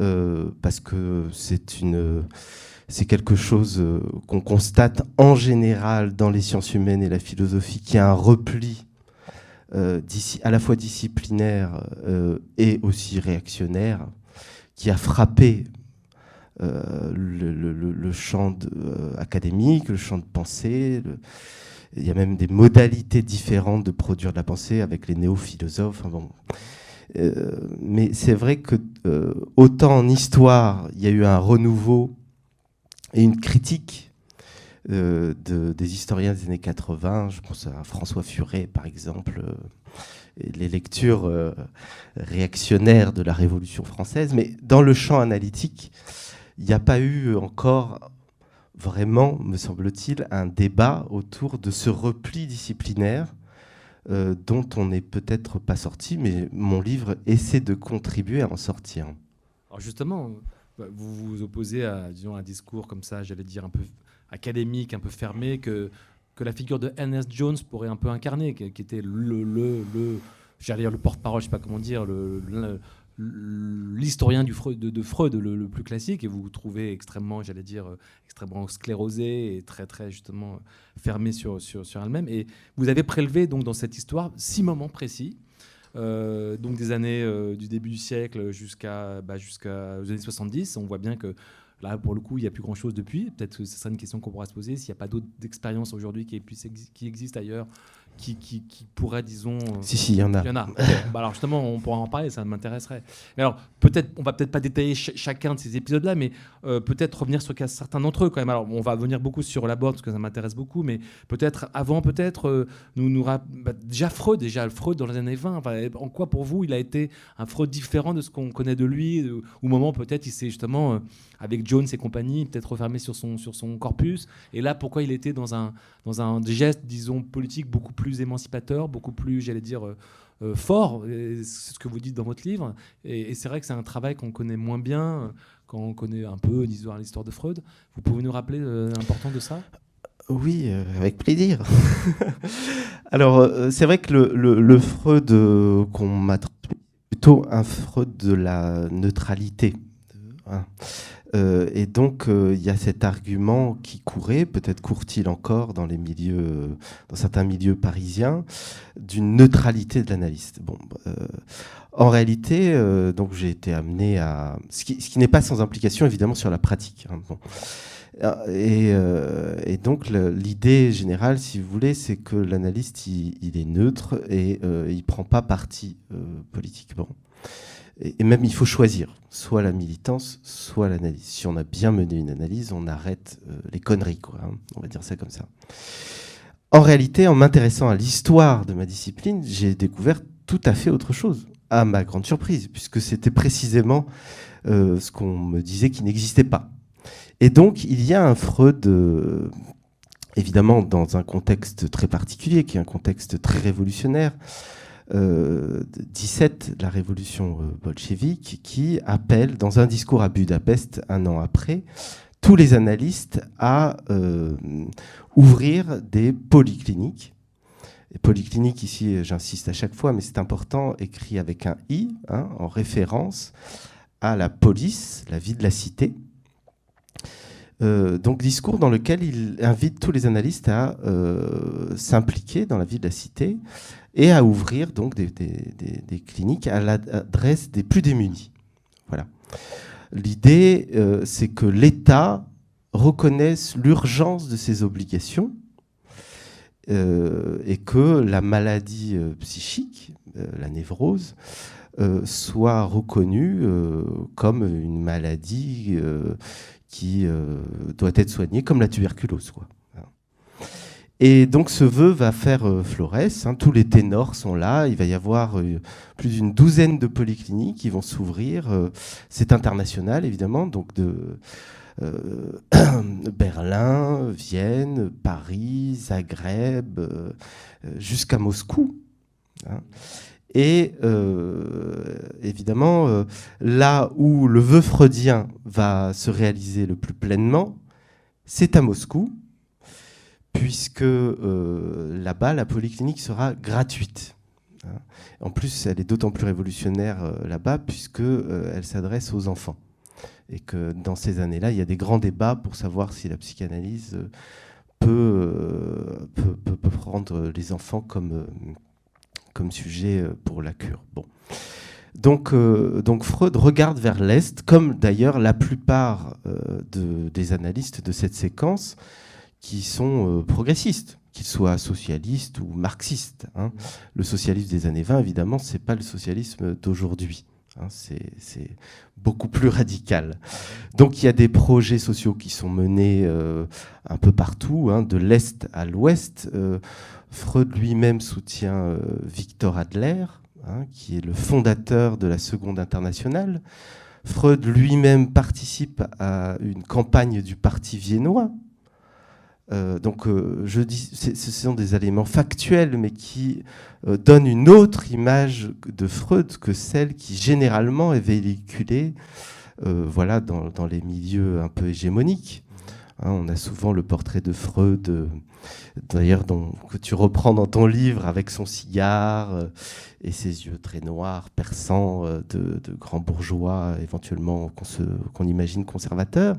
[SPEAKER 3] euh, parce que c'est une c'est quelque chose euh, qu'on constate en général dans les sciences humaines et la philosophie, qui a un repli euh, à la fois disciplinaire euh, et aussi réactionnaire, qui a frappé le, champ académique, le champ de pensée. il y a même des modalités différentes de produire de la pensée avec les néo-philosophes. mais c'est vrai que autant en histoire, il y a eu un renouveau et une critique euh, des historiens des années 80, je pense à François Furet par exemple, euh, et les lectures euh, réactionnaires de la Révolution française, mais dans le champ analytique, il n'y a pas eu encore vraiment, me semble-t-il, un débat autour de ce repli disciplinaire dont on n'est peut-être pas sorti, mais mon livre essaie de contribuer à en sortir.
[SPEAKER 1] Alors justement, vous vous opposez à disons, un discours comme ça, j'allais dire un peu académique, un peu fermé, que, que la figure de Ernest Jones pourrait un peu incarner, qui, était le, j'allais dire le porte-parole, je sais pas comment dire, l'historien de, Freud le, plus classique, et vous vous trouvez extrêmement, j'allais dire, extrêmement sclérosé et très, très justement fermé sur, sur, sur elle-même. Et vous avez prélevé donc dans cette histoire six moments précis euh, donc des années euh, du début du siècle jusqu'à bah, jusqu'à années 70. On voit bien que Là, pour le coup, il n'y a plus grand-chose depuis. Peut-être que ce sera une question qu'on pourra se poser. S'il n'y a pas d'autres expériences aujourd'hui qui, qui existent ailleurs, qui, qui, pourrait, disons. Euh,
[SPEAKER 3] si, si, il y en a.
[SPEAKER 1] Il y en a. Bah, alors justement, on pourra en parler, ça m'intéresserait. Mais alors, peut-être, on va peut-être pas détailler chacun de ces épisodes-là, mais euh, peut-être revenir sur certains d'entre eux quand même. Alors, on va venir beaucoup sur la board parce que ça m'intéresse beaucoup, mais peut-être avant, peut-être, euh, nous, nous bah, déjà Freud, déjà Freud dans les années 20. en quoi pour vous, il a été un Freud différent de ce qu'on connaît de lui, au moment peut-être il s'est justement avec Jones et compagnie, peut-être refermé sur son, sur son corpus. Et là, pourquoi il était dans un, dans un geste, disons, politique beaucoup plus émancipateur, beaucoup plus, j'allais dire, euh, euh, fort. C'est ce que vous dites dans votre livre. Et, c'est vrai que c'est un travail qu'on connaît moins bien euh, quand on connaît un peu l'histoire de Freud. Vous pouvez nous rappeler l'importance de ça?
[SPEAKER 3] Oui, avec plaisir. Alors, c'est vrai que le, Freud qu'on m'a plutôt un Freud de la neutralité. Euh, et donc, euh, il y a cet argument qui courait, peut-être court-il encore dans certains milieux parisiens, d'une neutralité de l'analyste. Bon, euh, en réalité, donc j'ai été amené à, ce qui, n'est pas sans implication évidemment sur la pratique. Hein, bon. Et, donc l'idée générale, si vous voulez, c'est que l'analyste il, est neutre et il prend pas parti politiquement et même il faut choisir, soit la militance, soit l'analyse. Si on a bien mené une analyse, on arrête euh, les conneries, quoi, hein. on va dire ça comme ça. En réalité, en m'intéressant à l'histoire de ma discipline, j'ai découvert tout à fait autre chose, à ma grande surprise, puisque c'était précisément euh, ce qu'on me disait qui n'existait pas. Et donc, il y a un Freud, euh, évidemment, dans un contexte très particulier, qui est un contexte très révolutionnaire, 17 de la révolution euh, bolchevique qui appelle, dans un discours à Budapest un an après, tous les analystes à euh, ouvrir des polycliniques. Polyclinique, ici, j'insiste à chaque fois, mais c'est important, écrit avec un I, hein, en référence à la police, la vie de la cité. Euh, donc discours dans lequel il invite tous les analystes à s'impliquer dans la vie de la cité et à ouvrir donc des, cliniques à l'adresse des plus démunis. Voilà. L'idée, euh, c'est que l'État reconnaisse l'urgence de ses obligations euh, et que la maladie euh, psychique, la névrose, soit reconnue comme une maladie qui doit être soignée comme la tuberculose. Quoi. Et donc ce vœu va faire euh, florès, hein. tous les ténors sont là, il va y avoir euh, plus d'une douzaine de polycliniques qui vont s'ouvrir. Euh, c'est international évidemment, donc de Berlin, Vienne, Paris, Zagreb, jusqu'à Moscou. Hein. Et euh, évidemment, euh, là où le vœu freudien va se réaliser le plus pleinement, c'est à Moscou, puisque euh, là-bas, la polyclinique sera gratuite. Hein. En plus, elle est d'autant plus révolutionnaire là-bas, puisqu'elle s'adresse aux enfants. Et que dans ces années-là, il y a des grands débats pour savoir si la psychanalyse peut, peut, peut prendre les enfants comme comme sujet euh, pour la cure. Bon. Donc, euh, donc Freud regarde vers l'Est, comme d'ailleurs la plupart euh, de, des analystes de cette séquence qui sont progressistes, qu'ils soient socialistes ou marxistes. Hein. Le socialisme des années 20, évidemment, ce n'est pas le socialisme d'aujourd'hui. Hein. c'est beaucoup plus radical. Donc il y a des projets sociaux qui sont menés un peu partout, hein, de l'Est à l'Ouest. Freud lui-même soutient euh, Victor Adler, hein, qui est le fondateur de la Seconde Internationale. Freud lui-même participe à une campagne du Parti viennois. Euh, donc, euh, je dis, ce sont des éléments factuels, mais qui donnent une autre image de Freud que celle qui généralement est véhiculée, voilà, dans, dans, les milieux un peu hégémoniques. Hein, on a souvent le portrait de Freud, euh, d'ailleurs que tu reprends dans ton livre avec son cigare euh, et ses yeux très noirs, perçants, euh, de, grands bourgeois, éventuellement qu'on imagine conservateurs.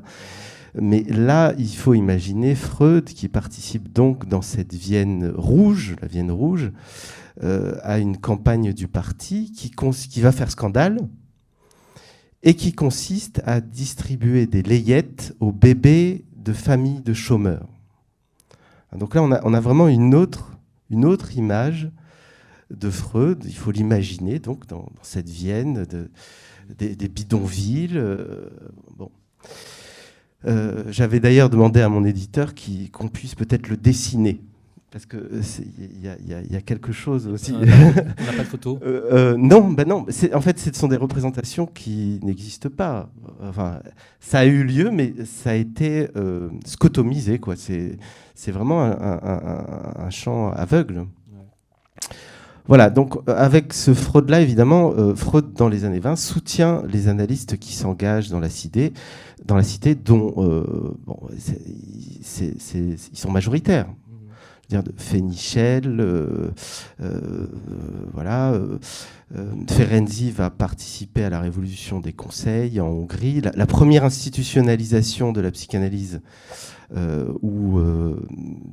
[SPEAKER 3] Mais là, il faut imaginer Freud qui participe donc dans cette Vienne rouge, la Vienne rouge, à une campagne du parti qui, qui va faire scandale et qui consiste à distribuer des layettes aux bébés de familles de chômeurs. Donc là, on a, vraiment une autre, une autre image de Freud. Il faut l'imaginer donc dans, cette Vienne de, des, bidonvilles. Euh. Euh, j'avais d'ailleurs demandé à mon éditeur qu'on puisse peut-être le dessiner parce que euh, il y, a quelque chose aussi.
[SPEAKER 1] on n'a pas de photo.
[SPEAKER 3] Euh, euh, non, ben non. En fait, ce sont des représentations qui n'existent pas. Enfin, ça a eu lieu, mais ça a été scotomisé. Quoi. C'est, c'est vraiment un, champ aveugle. Voilà, donc avec ce Freud-là, évidemment, Freud, dans les années 20, soutient les analystes qui s'engagent dans la cité, dans la cité dont bon, ils sont majoritaires de Fénichel, euh, euh, voilà. Euh, Ferenczi va participer à la révolution des conseils en Hongrie. La, première institutionnalisation de la psychanalyse, où,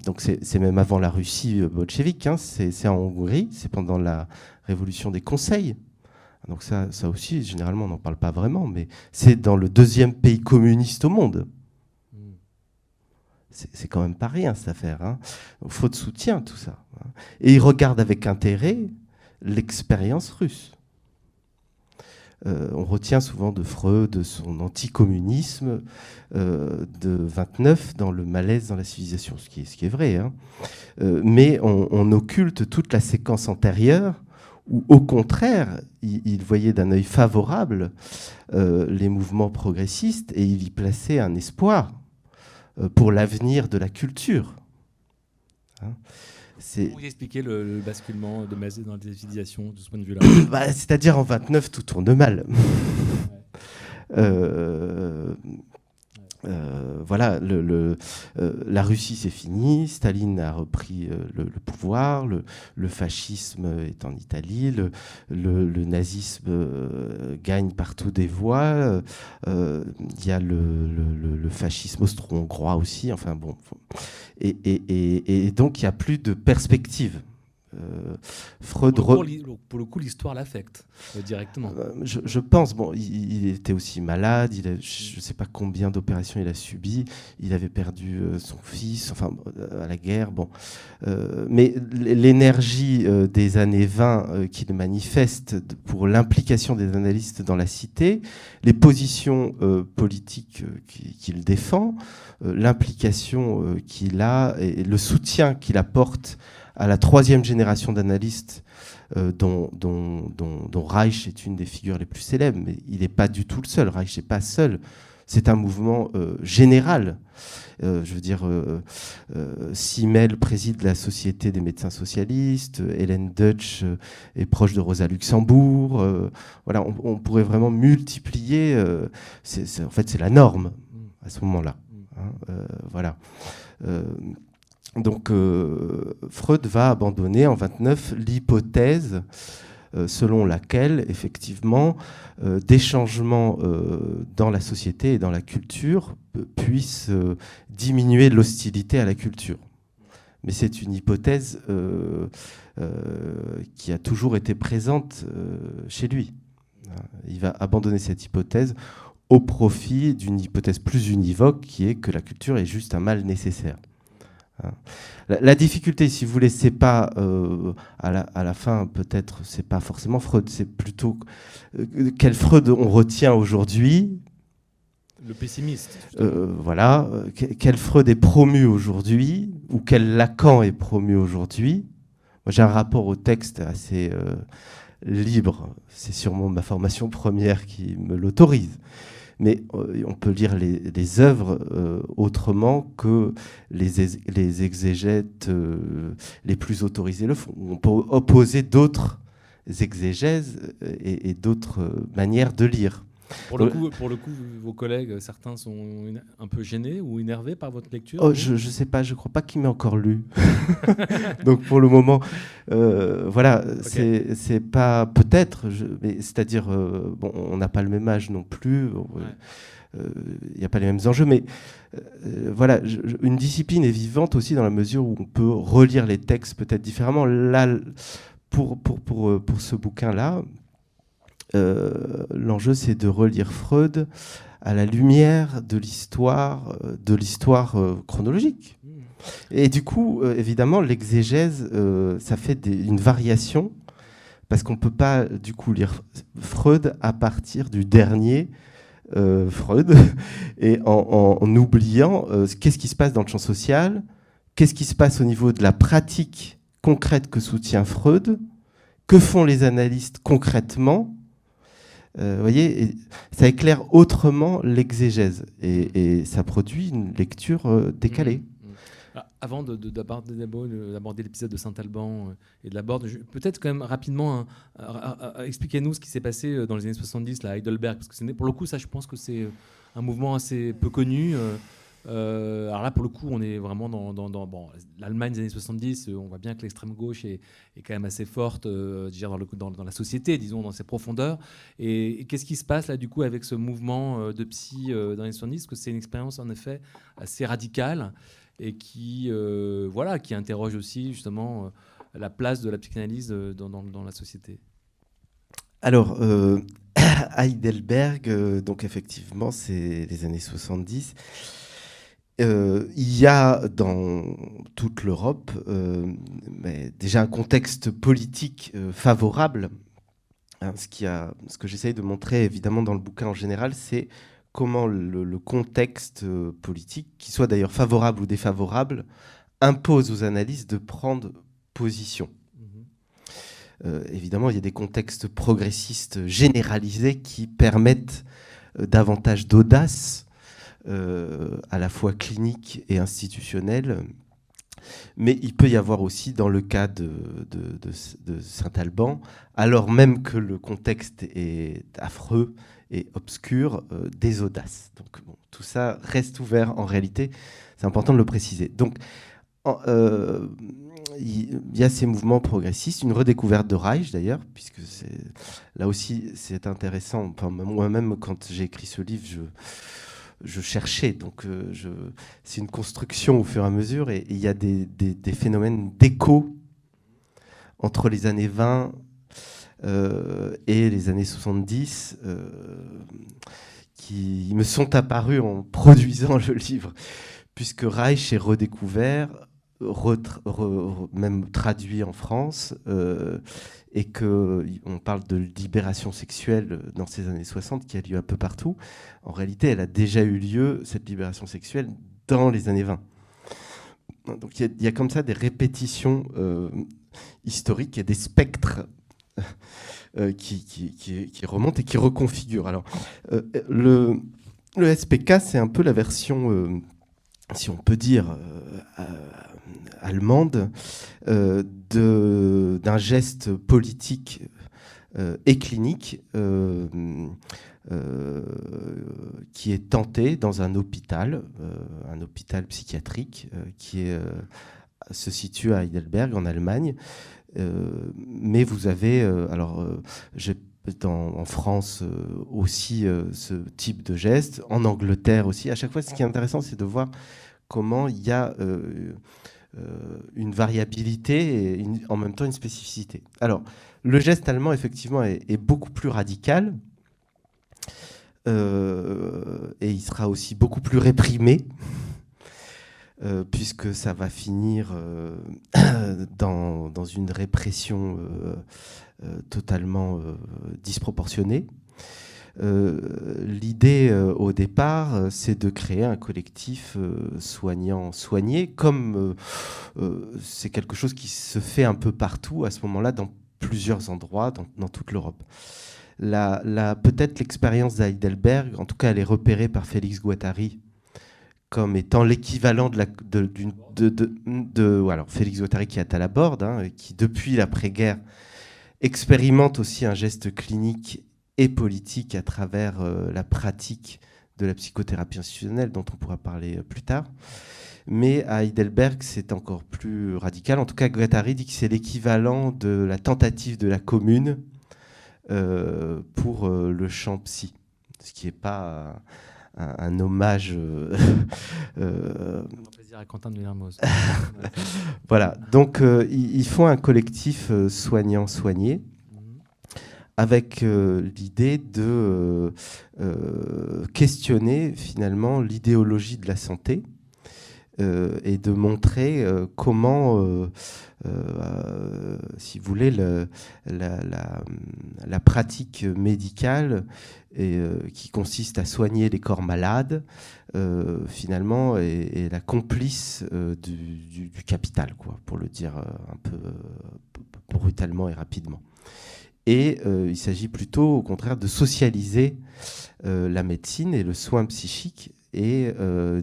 [SPEAKER 3] donc c'est même avant la Russie bolchevique, hein, c'est en Hongrie, c'est pendant la révolution des conseils. Donc ça, ça aussi, généralement, on n'en parle pas vraiment, mais c'est dans le deuxième pays communiste au monde c'est quand même pas rien cette affaire. Hein. Freud soutient tout ça. Hein. Et il regarde avec intérêt l'expérience russe. Euh, on retient souvent de Freud son anticommunisme euh, de 29 dans le malaise dans la civilisation, ce qui est, vrai. Hein. Euh, mais on, occulte toute la séquence antérieure où, au contraire, il, il voyait d'un œil favorable les mouvements progressistes et il y plaçait un espoir pour l'avenir de la culture.
[SPEAKER 1] Hein vous expliquer le, basculement de Mazet dans la civilisation de ce point de vue-là
[SPEAKER 3] bah, C'est-à-dire en 29, tout tourne mal. euh, euh, voilà, euh, la Russie c'est fini, Staline a repris euh, le, pouvoir, le, fascisme est en Italie, le, nazisme gagne partout des voix, il y a le, fascisme austro-hongrois aussi, enfin bon, et, et donc il n'y a plus de perspective.
[SPEAKER 1] Euh, Freud. Pour, le coup, l'histoire l'affecte euh, directement.
[SPEAKER 3] Euh, je, pense. Bon, il, était aussi malade. Il je ne sais pas combien d'opérations il a subi. Il avait perdu son fils, enfin, à la guerre. Bon, mais l'énergie des années 20 qu'il manifeste pour l'implication des analystes dans la cité, les positions politiques qu'il défend, l'implication qu'il a et le soutien qu'il apporte à la troisième génération d'analystes euh, dont, Reich est une des figures les plus célèbres, mais il n'est pas du tout le seul. Reich n'est pas seul. C'est un mouvement euh, général. je veux dire, Simmel préside la Société des médecins socialistes, Hélène Deutsch est proche de Rosa Luxembourg. voilà, on, pourrait vraiment multiplier. en fait, c'est la norme à ce moment-là. Hein, voilà. Donc, Freud va abandonner en 29 l'hypothèse euh, selon laquelle, effectivement, euh, des changements euh, dans la société et dans la culture puissent diminuer l'hostilité à la culture. Mais c'est une hypothèse qui a toujours été présente chez lui. Il va abandonner cette hypothèse au profit d'une hypothèse plus univoque qui est que la culture est juste un mal nécessaire. Hein. La, difficulté, si vous voulez, c'est pas euh, à, la, fin, peut-être, c'est pas forcément Freud, c'est plutôt euh, quel Freud on retient aujourd'hui.
[SPEAKER 1] Le pessimiste.
[SPEAKER 3] Euh, voilà, quel Freud est promu aujourd'hui ou quel Lacan est promu aujourd'hui. Moi, j'ai un rapport au texte assez libre. C'est sûrement ma formation première qui me l'autorise mais euh, on peut lire les, œuvres euh, autrement que les, les exégètes euh, les plus autorisés le font. On peut opposer d'autres exégèses et d'autres manières de lire.
[SPEAKER 1] Pour le, coup, pour le coup, vos collègues, certains sont un peu gênés ou énervés par votre lecture
[SPEAKER 3] oh, Je ne sais pas, je ne crois pas qu'il m'ait encore lu. Donc pour le moment, euh, voilà, c'est pas peut-être, c'est-à-dire, euh, bon, on n'a pas le même âge non plus. Il n'y a pas les mêmes enjeux, mais euh, voilà, une discipline est vivante aussi dans la mesure où on peut relire les textes peut-être différemment. Là, pour, pour, pour, pour ce bouquin-là, euh, l'enjeu, c'est de relire Freud à la lumière de l'histoire, euh, de l'histoire euh, chronologique. Et du coup, évidemment, l'exégèse, ça fait une variation, parce qu'on ne peut pas, du coup, lire Freud à partir du dernier Freud, et en, en oubliant qu'est-ce qui se passe dans le champ social, qu'est-ce qui se passe au niveau de la pratique concrète que soutient Freud, que font les analystes concrètement, euh, vous voyez, ça éclaire autrement l'exégèse et, ça produit une lecture euh, décalée. Mmh,
[SPEAKER 1] mmh. Avant d'aborder l'épisode de Saint-Alban euh, et de la Borde, peut-être quand même rapidement, hein, expliquez-nous ce qui s'est passé dans les années 70 là, à Heidelberg, parce que pour le coup, ça, je pense que c'est un mouvement assez peu connu. Euh, alors là, pour le coup, on est vraiment dans, bon, l'Allemagne des années 70. Euh, on voit bien que l'extrême gauche est, quand même assez forte euh, dans, la société, disons, dans ses profondeurs. Et, qu'est-ce qui se passe là, du coup, avec ce mouvement de psy dans les années 70 que c'est une expérience, en effet, assez radicale et qui, voilà, qui interroge aussi, justement, la place de la psychanalyse dans, la société.
[SPEAKER 3] Alors, Heidelberg, donc effectivement, c'est les années 70. Euh, il y a dans toute l'Europe euh, déjà un contexte politique euh, favorable. Hein, ce, qui a, ce que j'essaye de montrer évidemment dans le bouquin en général, c'est comment le, contexte politique, qui soit d'ailleurs favorable ou défavorable, impose aux analyses de prendre position. Mhm. évidemment, il y a des contextes progressistes généralisés qui permettent davantage d'audace à la fois clinique et institutionnelle. Mais il peut y avoir aussi, dans le cas de, Saint-Alban, alors même que le contexte est affreux et obscur, euh, des audaces. Donc tout ça reste ouvert en réalité, c'est important de le préciser. Donc euh, il y a ces mouvements progressistes, une redécouverte de Reich d'ailleurs, puisque là aussi c'est intéressant. Moi-même, quand j'ai écrit ce livre, je, je cherchais. Donc, euh, c'est une construction au fur et à mesure. Et il y a des, phénomènes d'écho entre les années 20 euh, et les années 70 euh, qui me sont apparus en produisant le livre, puisque Reich est redécouvert, même traduit en France et qu'on parle de libération sexuelle dans ces années 60 qui a lieu un peu partout, en réalité, elle a déjà eu lieu, cette libération sexuelle, dans les années 20. Donc il y, a comme ça des répétitions euh, historiques, il y a des spectres euh, qui, remontent et qui reconfigurent. Alors, euh, le, SPK, c'est un peu la version si on peut dire, allemande, d'un geste politique et clinique qui est tenté dans un hôpital, un hôpital psychiatrique qui se situe à Heidelberg en Allemagne. mais vous avez, alors, j'ai en France euh, aussi euh, ce type de geste, en Angleterre aussi. À chaque fois, ce qui est intéressant, c'est de voir comment il y a euh, une variabilité et en même temps une spécificité. Alors, le geste allemand, effectivement, est, beaucoup plus radical. et il sera aussi beaucoup plus réprimé, puisque ça va finir dans, une répression totalement euh, disproportionnée. Euh, l'idée au départ, c'est de créer un collectif soignant soigné, comme c'est quelque chose qui se fait un peu partout à ce moment-là, dans plusieurs endroits, dans, toute l'Europe. La, Peut-être l'expérience d'Heidelberg, en tout cas elle est repérée par Félix Guattari comme étant l'équivalent de, alors Félix Guattari qui est à la borde, hein, qui depuis l'après-guerre expérimente aussi un geste clinique et politique à travers euh, la pratique de la psychothérapie institutionnelle, dont on pourra parler euh, plus tard. Mais à Heidelberg, c'est encore plus radical. En tout cas, Guattari dit que c'est l'équivalent de la tentative de la commune euh, pour le champ psy, ce qui n'est pas un, hommage.
[SPEAKER 1] à Quentin de
[SPEAKER 3] voilà, donc ils, font un collectif soignant-soigné avec l'idée de questionner finalement l'idéologie de la santé et de montrer comment, si vous voulez, le, la, la, pratique médicale et, qui consiste à soigner les corps malades, finalement, est, la complice du, du, capital, quoi, pour le dire un peu brutalement et rapidement. Et il s'agit plutôt, au contraire, de socialiser la médecine et le soin psychique et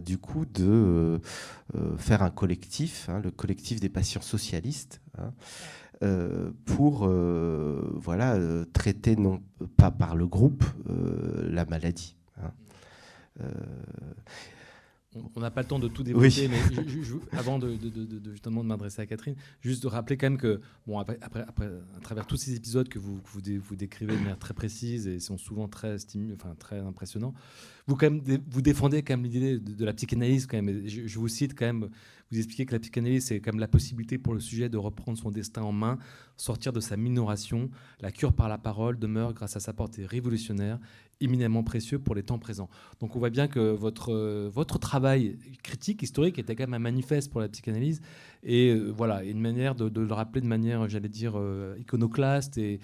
[SPEAKER 3] du coup de faire un collectif, hein, le collectif des patients socialistes, hein, pour voilà, traiter non pas par le groupe la maladie. Hein.
[SPEAKER 1] On n'a pas le temps de tout développer, mais avant de, justement de m'adresser à Catherine, juste de rappeler quand même que, bon, après, après, à travers tous ces épisodes que vous, vous, vous, décrivez de manière très précise et sont souvent très enfin très impressionnants, vous quand même vous défendez quand même l'idée de, la psychanalyse quand même. Je, vous cite quand même, vous expliquez que la psychanalyse c'est même la possibilité pour le sujet de reprendre son destin en main, sortir de sa minoration. La cure par la parole demeure grâce à sa portée révolutionnaire éminemment précieux pour les temps présents. Donc on voit bien que votre, euh, votre travail critique, historique, était quand même un manifeste pour la psychanalyse, et euh, voilà, une manière de, le rappeler de manière, j'allais dire, euh, iconoclaste et,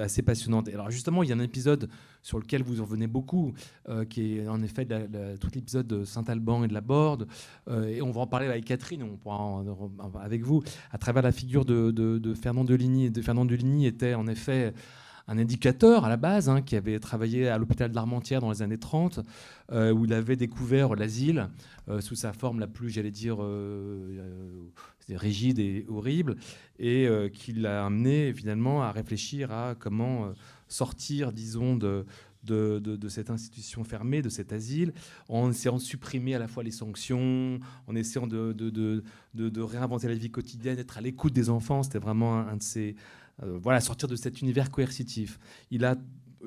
[SPEAKER 1] assez passionnante. alors justement, il y a un épisode sur lequel vous en venez beaucoup, qui est en effet tout l'épisode de Saint-Alban et de la Borde, et on va en parler avec Catherine, on pourra avec vous, à travers la figure de, Fernand Deligny. De Fernand Deligny était en effet un indicateur à la base, hein, qui avait travaillé à l'hôpital de l'Armentière dans les années 30, euh, où il avait découvert l'asile euh, sous sa forme la plus, j'allais dire, euh, rigide et horrible, et qui l'a amené finalement à réfléchir à comment sortir, disons, de, de, cette institution fermée, de cet asile, en essayant de supprimer à la fois les sanctions, en essayant de, de réinventer la vie quotidienne, d'être à l'écoute des enfants. C'était vraiment un, de ces, euh, voilà, sortir de cet univers coercitif. Il a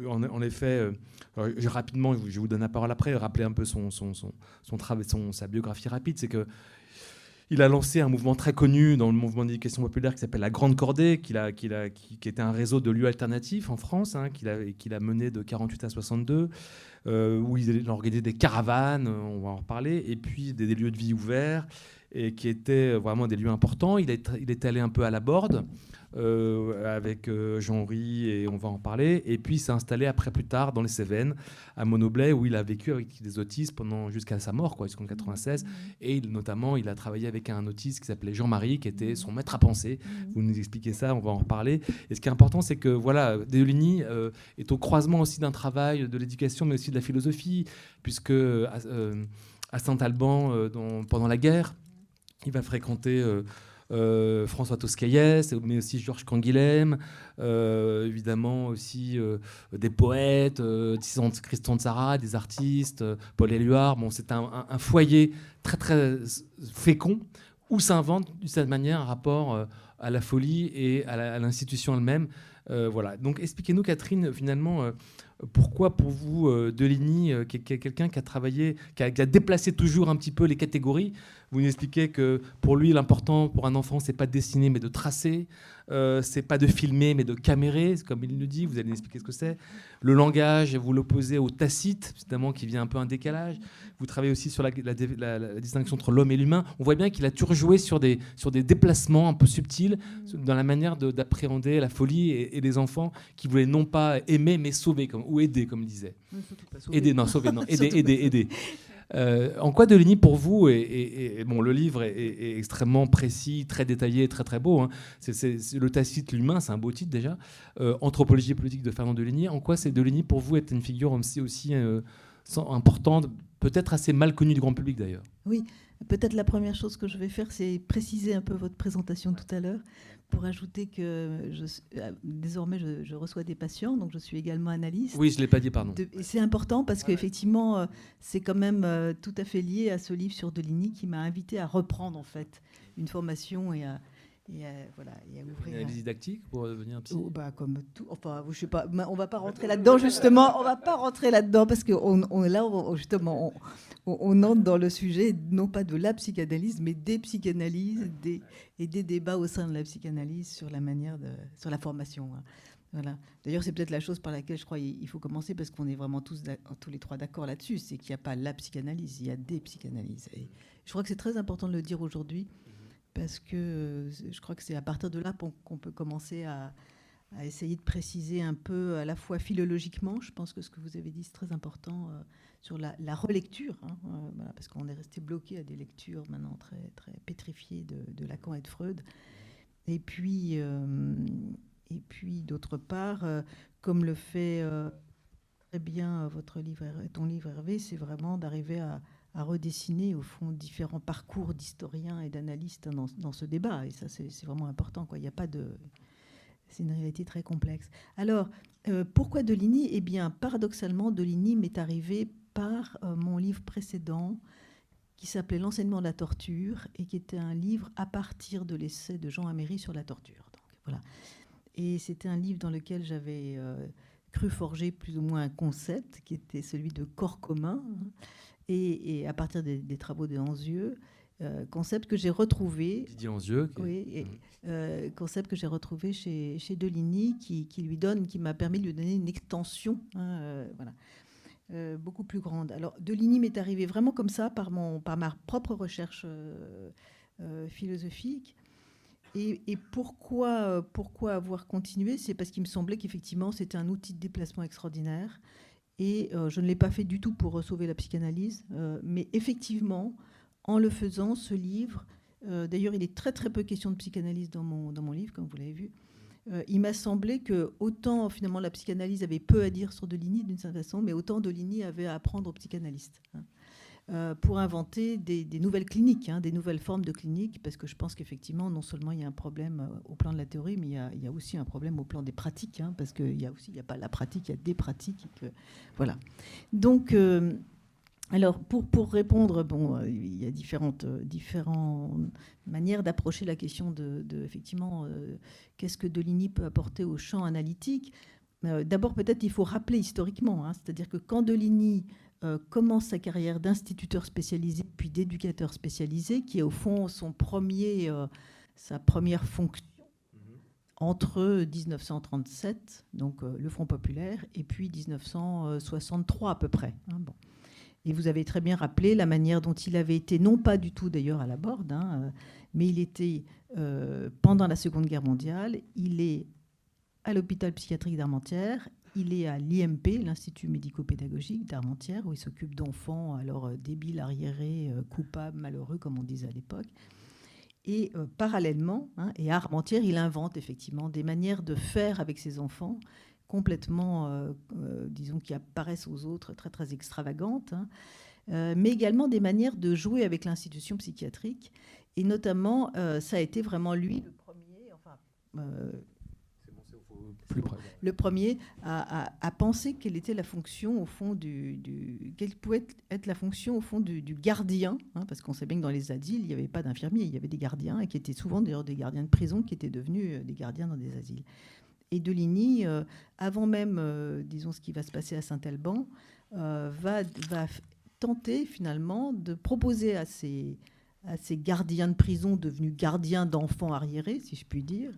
[SPEAKER 1] en, effet, euh, rapidement, je vous donne la parole après, rappeler un peu son, son, son, son, sa biographie rapide, c'est que il a lancé un mouvement très connu dans le mouvement d'éducation populaire qui s'appelle la Grande Cordée, qui, était un réseau de lieux alternatifs en France, hein, qu'il a, mené de 48 à 62, euh, où il a organisé des caravanes, on va en reparler, et puis des, lieux de vie ouverts, et qui étaient vraiment des lieux importants. Il est, il est allé un peu à la borde. Euh, avec euh, Jean-Henri, et on va en parler. Et puis il s'est installé après, plus tard, dans les Cévennes, à Monoblet, où il a vécu avec des autistes pendant jusqu'à sa mort, quoi, jusqu'en 96. Mmh. Et notamment, il a travaillé avec un autiste qui s'appelait Jean-Marie, qui était son maître à penser. Mmh. Vous nous expliquez ça, on va en reparler. Et ce qui est important, c'est que voilà, euh, est au croisement aussi d'un travail de l'éducation, mais aussi de la philosophie, puisque à Saint-Alban pendant la guerre. Il va fréquenter euh, François Toscaïès, mais aussi Georges Canguilhem, euh, évidemment aussi euh, des poètes, Christian Tzara, des artistes, Paul Éluard. Bon, c'est un, foyer très très fécond où s'invente d'une certaine manière un rapport à la folie et à l'institution elle-même. Voilà. Donc expliquez-nous, Catherine, finalement, pourquoi pour vous, Deligny, qui est quelqu'un qui a travaillé, qui a, déplacé toujours un petit peu les catégories, vous nous expliquez que pour lui, l'important pour un enfant, c'est pas de dessiner, mais de tracer. Euh, c'est pas de filmer, mais de camérer, comme il le dit. Vous allez nous expliquer ce que c'est. Le langage, vous l'opposez au tacite, évidemment, qui vient un peu un décalage. Vous travaillez aussi sur la, distinction entre l'homme et l'humain. On voit bien qu'il a toujours joué sur des, sur des déplacements un peu subtils dans la manière d'appréhender la folie et, les enfants qui voulaient non pas aimer, mais sauver, comme, ou aider, comme il disait. Aider, non, sauver, non, aider, aider, aider. Euh, en quoi Deligny, pour vous, et, bon, le livre est, extrêmement précis, très détaillé, très très beau. Hein. C'est, le Tacite, l'humain, c'est un beau titre déjà. Euh, Anthropologie politique de Fernand Deligny. En quoi c'est Deligny pour vous est une figure aussi, aussi euh, importante, peut-être assez mal connue du grand public d'ailleurs?
[SPEAKER 4] Oui, peut-être la première chose que je vais faire, c'est préciser un peu votre présentation tout à l'heure pour ajouter que je, euh, désormais je, reçois des patients, donc je suis également analyste.
[SPEAKER 1] Oui, je ne l'ai pas dit, pardon.
[SPEAKER 4] et c'est important parce qu'effectivement, euh, c'est quand même euh, tout à fait lié à ce livre sur Deligny qui m'a invité à reprendre en fait une formation et à, et voilà, et à
[SPEAKER 1] ouvrir. Une didactique pour devenir un psy
[SPEAKER 4] oh, bah, Comme tout. Enfin, je sais pas, on va pas rentrer là-dedans, justement. On va pas rentrer là-dedans parce que on, là, justement, on, entre dans le sujet, non pas de la psychanalyse, mais des psychanalyses des, et des débats au sein de la psychanalyse sur la manière de. sur la formation. Hein. Voilà. D'ailleurs, c'est peut-être la chose par laquelle je crois qu'il faut commencer parce qu'on est vraiment tous, tous les trois d'accord là-dessus. C'est qu'il n'y a pas la psychanalyse, il y a des psychanalyses. Et je crois que c'est très important de le dire aujourd'hui parce que euh, je crois que c'est à partir de là qu'on peut commencer à, essayer de préciser un peu à la fois philologiquement, je pense que ce que vous avez dit c'est très important euh, sur la, relecture, hein, euh, parce qu'on est resté bloqué à des lectures maintenant très, très pétrifiées de, Lacan et de Freud. Et puis, puis d'autre part, comme le fait très bien votre livre, ton livre Hervé, c'est vraiment d'arriver à, à redessiner au fond différents parcours d'historiens et d'analystes dans, ce débat. Et ça, c'est vraiment important. Quoi. Il n'y a pas de. C'est une réalité très complexe. Alors, euh, pourquoi Deligny? Eh bien, paradoxalement, Deligny m'est arrivé par euh, mon livre précédent qui s'appelait L'enseignement de la torture et qui était un livre à partir de l'essai de Jean Améry sur la torture. Donc, voilà. Et c'était un livre dans lequel j'avais euh, cru forger plus ou moins un concept qui était celui de corps commun. Et, à partir des, travaux de Anzieux, euh, concept que j'ai retrouvé.
[SPEAKER 1] Didier Anzieux.
[SPEAKER 4] Oui, mmh. euh, concept que j'ai retrouvé chez, chez Deligny, qui, qui, lui donne, qui m'a permis de lui donner une extension, hein, euh, voilà, beaucoup plus grande. Alors Deligny m'est arrivé vraiment comme ça par mon, par ma propre recherche philosophique. Et, et, pourquoi, avoir continué? C'est parce qu'il me semblait qu'effectivement c'était un outil de déplacement extraordinaire et euh, je ne l'ai pas fait du tout pour sauver la psychanalyse, euh, mais effectivement, en le faisant, ce livre, euh, d'ailleurs, il est très très peu question de psychanalyse dans mon, dans mon livre, comme vous l'avez vu. il m'a semblé que autant finalement la psychanalyse avait peu à dire sur Deligny d'une certaine façon, mais autant Deligny avait à apprendre aux psychanalystes. Hein. Euh, pour inventer des, nouvelles cliniques, hein, des nouvelles formes de cliniques, parce que je pense qu'effectivement, non seulement il y a un problème euh, au plan de la théorie, mais il y a, aussi un problème au plan des pratiques, hein, parce qu'il y a n'y a pas la pratique, il y a des pratiques. voilà. Donc, euh, alors, pour, pour, répondre, bon, il y a différentes, différentes manières d'approcher la question de, effectivement, qu'est-ce que Deligny peut apporter au champ analytique. D'abord, peut-être il faut rappeler historiquement, hein, c'est-à-dire que quand Deligny euh, commence sa carrière d'instituteur spécialisé puis d'éducateur spécialisé, qui est au fond son premier, euh, sa première fonction mhm. entre 1937, donc euh, le Front populaire, et puis 1963 à peu près. Hein, bon. Et vous avez très bien rappelé la manière dont il avait été, non pas du tout d'ailleurs à la Borde, hein, mais il était pendant la Seconde Guerre mondiale, il est à l'hôpital psychiatrique d'Armentières il est à l'IMP, l'Institut médico-pédagogique d'Armentières, où il s'occupe d'enfants alors euh, débiles, arriérés, euh, coupables, malheureux, comme on disait à l'époque. Et euh, parallèlement, hein, et à Armentières, il invente effectivement des manières de faire avec ses enfants complètement, disons, qui apparaissent aux autres très très extravagantes. Hein. mais également des manières de jouer avec l'institution psychiatrique. Et notamment, ça a été vraiment lui le premier, le premier à, penser quelle était la fonction au fond du, quelle pouvait être la fonction au fond du, gardien, hein, parce qu'on sait bien que dans les asiles il n'y avait pas d'infirmiers, il y avait des gardiens et qui étaient souvent d'ailleurs des gardiens de prison qui étaient devenus euh, des gardiens dans des asiles. Et Deligny, euh, avant même, euh, disons, ce qui va se passer à Saint-Alban, va, va tenter finalement de proposer à ces, à ces gardiens de prison devenus gardiens d'enfants arriérés, si je puis dire,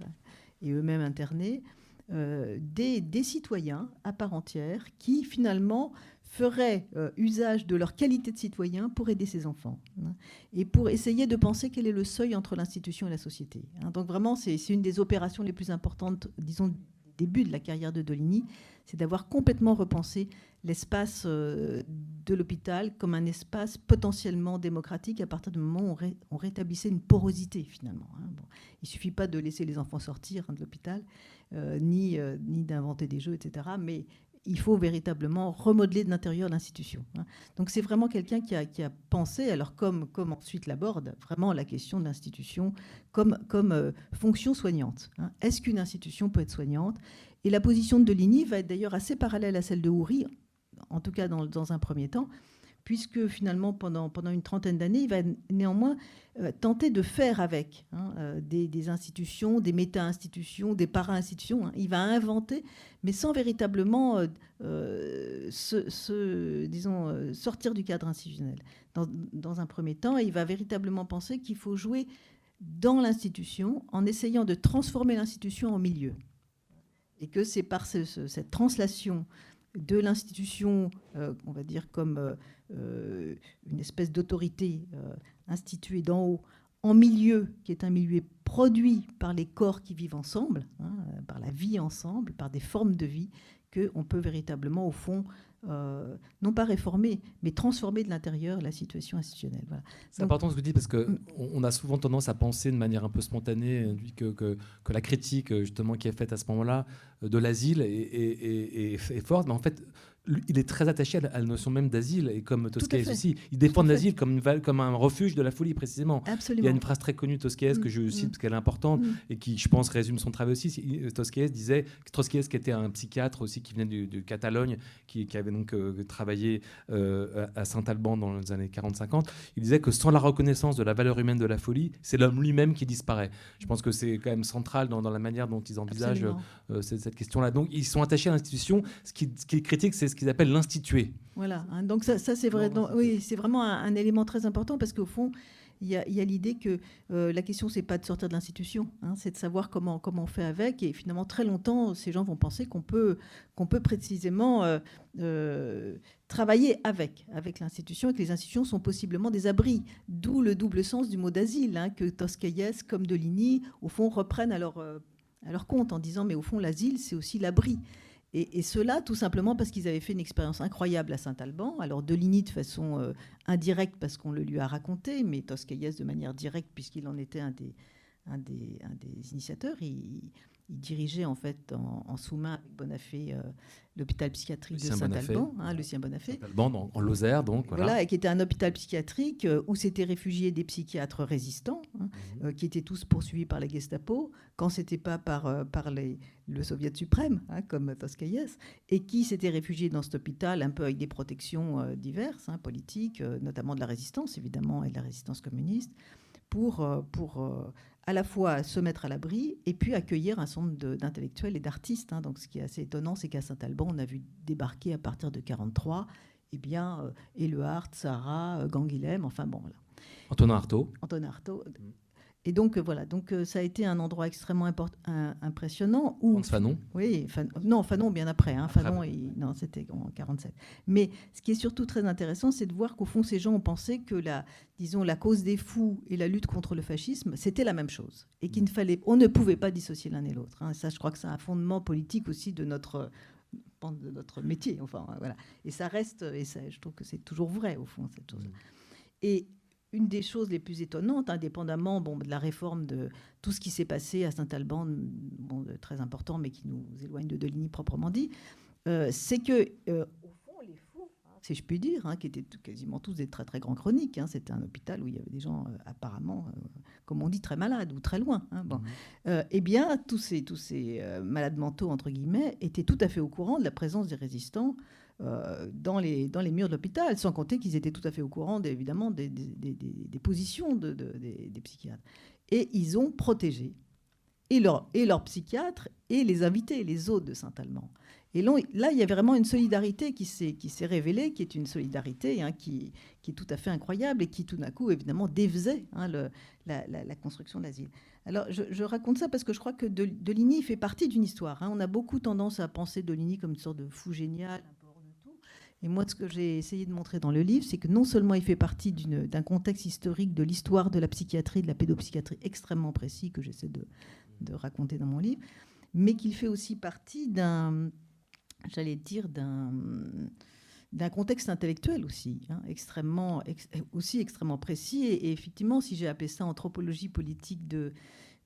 [SPEAKER 4] et eux-mêmes internés, euh, des, citoyens à part entière qui finalement feraient euh, usage de leur qualité de citoyen pour aider ces enfants hein, et pour essayer de penser quel est le seuil entre l'institution et la société. Hein. Donc vraiment, c'est une des opérations les plus importantes, disons, début de la carrière de Dolini, c'est d'avoir complètement repensé l'espace euh, de l'hôpital comme un espace potentiellement démocratique à partir du moment où on, rétablissait une porosité finalement. Hein. il ne suffit pas de laisser les enfants sortir de l'hôpital, euh, ni, euh, ni d'inventer des jeux, etc. Mais il faut véritablement remodeler de l'intérieur l'institution. Hein. Donc c'est vraiment quelqu'un qui a, qui a, pensé, alors comme, comme ensuite l'aborde, vraiment la question de l'institution comme, comme euh, fonction soignante. Hein. Est-ce qu'une institution peut être soignante? Et la position de Deligny va être d'ailleurs assez parallèle à celle de Houry, en tout cas dans, un premier temps, puisque finalement, pendant, pendant une trentaine d'années, il va néanmoins euh, tenter de faire avec hein, euh, des, institutions, des méta-institutions, des para-institutions. Hein. Il va inventer, mais sans véritablement euh, se, disons, sortir du cadre institutionnel. Dans, un premier temps, il va véritablement penser qu'il faut jouer dans l'institution en essayant de transformer l'institution en milieu. Et que c'est par cette translation de l'institution, on va dire comme euh, une espèce d'autorité euh, instituée d'en haut en milieu, qui est un milieu produit par les corps qui vivent ensemble, hein, par la vie ensemble, par des formes de vie, qu'on peut véritablement, au fond, euh, non pas réformer, mais transformer de l'intérieur la situation institutionnelle.
[SPEAKER 1] C'est important ce que vous dites parce qu'on mm. on a souvent tendance à penser de manière un peu spontanée que, que, que la critique justement qui est faite à ce moment-là de l'asile est, est, est, forte, mais en fait il est très attaché à la notion même d'asile, et comme Toscaès aussi. Il défend l'asile comme, comme un refuge de la folie, précisément.
[SPEAKER 4] Absolument.
[SPEAKER 1] Il y a une phrase très connue de Toscaès que je mm, cite mm. parce qu'elle est importante mm. et qui, je pense, résume son travail aussi. Toscaès disait, Toscaès qui était un psychiatre aussi qui venait de, Catalogne, qui, avait donc euh, travaillé euh, à Saint-Alban dans les années 40-50, il disait que sans la reconnaissance de la valeur humaine de la folie, c'est l'homme lui-même qui disparaît. Je pense que c'est quand même central dans, la manière dont ils envisagent euh, cette, question-là. Donc ils sont attachés à l'institution. Ce qui, ce qui critique, c'est ce qu'ils appellent l'institué.
[SPEAKER 4] Voilà, hein. donc ça, ça c'est vrai, oui, c'est vraiment un, élément très important parce qu'au fond, il y a, l'idée que euh, la question, c'est pas de sortir de l'institution, hein, c'est de savoir comment, comment on fait avec. Et finalement, très longtemps, ces gens vont penser qu'on peut, qu'on peut précisément euh, euh, travailler avec, avec l'institution et que les institutions sont possiblement des abris. D'où le double sens du mot d'asile, hein, que Toscaïès comme Deligny, au fond, reprennent à leur, à leur compte en disant, mais au fond, l'asile, c'est aussi l'abri. Et, cela, tout simplement parce qu'ils avaient fait une expérience incroyable à Saint-Alban. Alors, Deligny de façon euh, indirecte, parce qu'on le lui a raconté, mais Toscaïès de manière directe, puisqu'il en était un des, un des, initiateurs. Il, il dirigeait en fait en, sous-main avec Bonafé euh, l'hôpital psychiatrique de Saint-Alban, hein, Lucien Bonafé.
[SPEAKER 1] Saint-Alban, en, Lozère, donc.
[SPEAKER 4] Voilà. et qui était un hôpital psychiatrique euh, où s'étaient réfugiés des psychiatres résistants, hein, mhm. euh, qui étaient tous poursuivis par la Gestapo, quand c'était pas par, par les, le Soviet suprême, hein, comme Toscaïès, et qui s'étaient réfugiés dans cet hôpital un peu avec des protections diverses, politiques, notamment de la résistance, évidemment, et de la résistance communiste, pour, pour à la fois se mettre à l'abri et puis accueillir un certain nombre d'intellectuels et d'artistes. Hein. Donc, ce qui est assez étonnant, c'est qu'à Saint-Alban, on a vu débarquer à partir de 43, eh bien, euh, Éluard, Sarah, euh, Ganguilhem, enfin bon, voilà.
[SPEAKER 1] Antonin Artaud.
[SPEAKER 4] Antonin Artaud. Et donc euh, voilà, donc euh, ça a été un endroit extrêmement impressionnant. Où,
[SPEAKER 1] Fanon
[SPEAKER 4] Oui, non, Fanon bien après. Hein, Fanon, non, c'était en 47. Mais ce qui est surtout très intéressant, c'est de voir qu'au fond, ces gens ont pensé que la, disons, la cause des fous et la lutte contre le fascisme, c'était la même chose, et qu'il ne fallait, on ne pouvait pas dissocier l'un et l'autre. Hein. Ça, je crois que c'est un fondement politique aussi de notre de notre métier. Enfin, voilà. Et ça reste, et ça, je trouve que c'est toujours vrai au fond cette chose. Mmh. Et une des choses les plus étonnantes, indépendamment bon, de la réforme de tout ce qui s'est passé à Saint-Alban, bon, très important, mais qui nous éloigne de Deligny proprement dit, euh, c'est que, euh, au fond, les fous, hein, si je puis dire, hein, qui étaient quasiment tous des très très grands chroniques. Hein. C'était un hôpital où il y avait des gens euh, apparemment, comme on dit, très malades ou très loin. Bon. Mmh. eh bien, tous ces, tous ces malades mentaux, entre guillemets, étaient tout à fait au courant de la présence des résistants dans, les, dans les murs de l'hôpital, sans compter qu'ils étaient tout à fait au courant, évidemment, des, des, des, positions de, des, psychiatres. Et ils ont protégé et leurs et leur psychiatres et les invités, les hôtes de Saint-Allemand. Et là, il y avait vraiment une solidarité qui s'est, révélée, qui est une solidarité hein, qui, qui, est tout à fait incroyable et qui, tout d'un coup, évidemment, défaisait hein, la, construction de l'asile. Alors, je, raconte ça parce que je crois que Deligny fait partie d'une histoire. Hein. On a beaucoup tendance à penser Deligny comme une sorte de fou génial, un peu hors de tout. Et moi, ce que j'ai essayé de montrer dans le livre, c'est que non seulement il fait partie d'un contexte historique de l'histoire de la psychiatrie, de la pédopsychiatrie extrêmement précis que j'essaie de, raconter dans mon livre, mais qu'il fait aussi partie d'un j'allais dire, d'un d'un contexte intellectuel aussi, hein, extrêmement, aussi extrêmement précis. Et, effectivement, si j'ai appelé ça anthropologie politique de,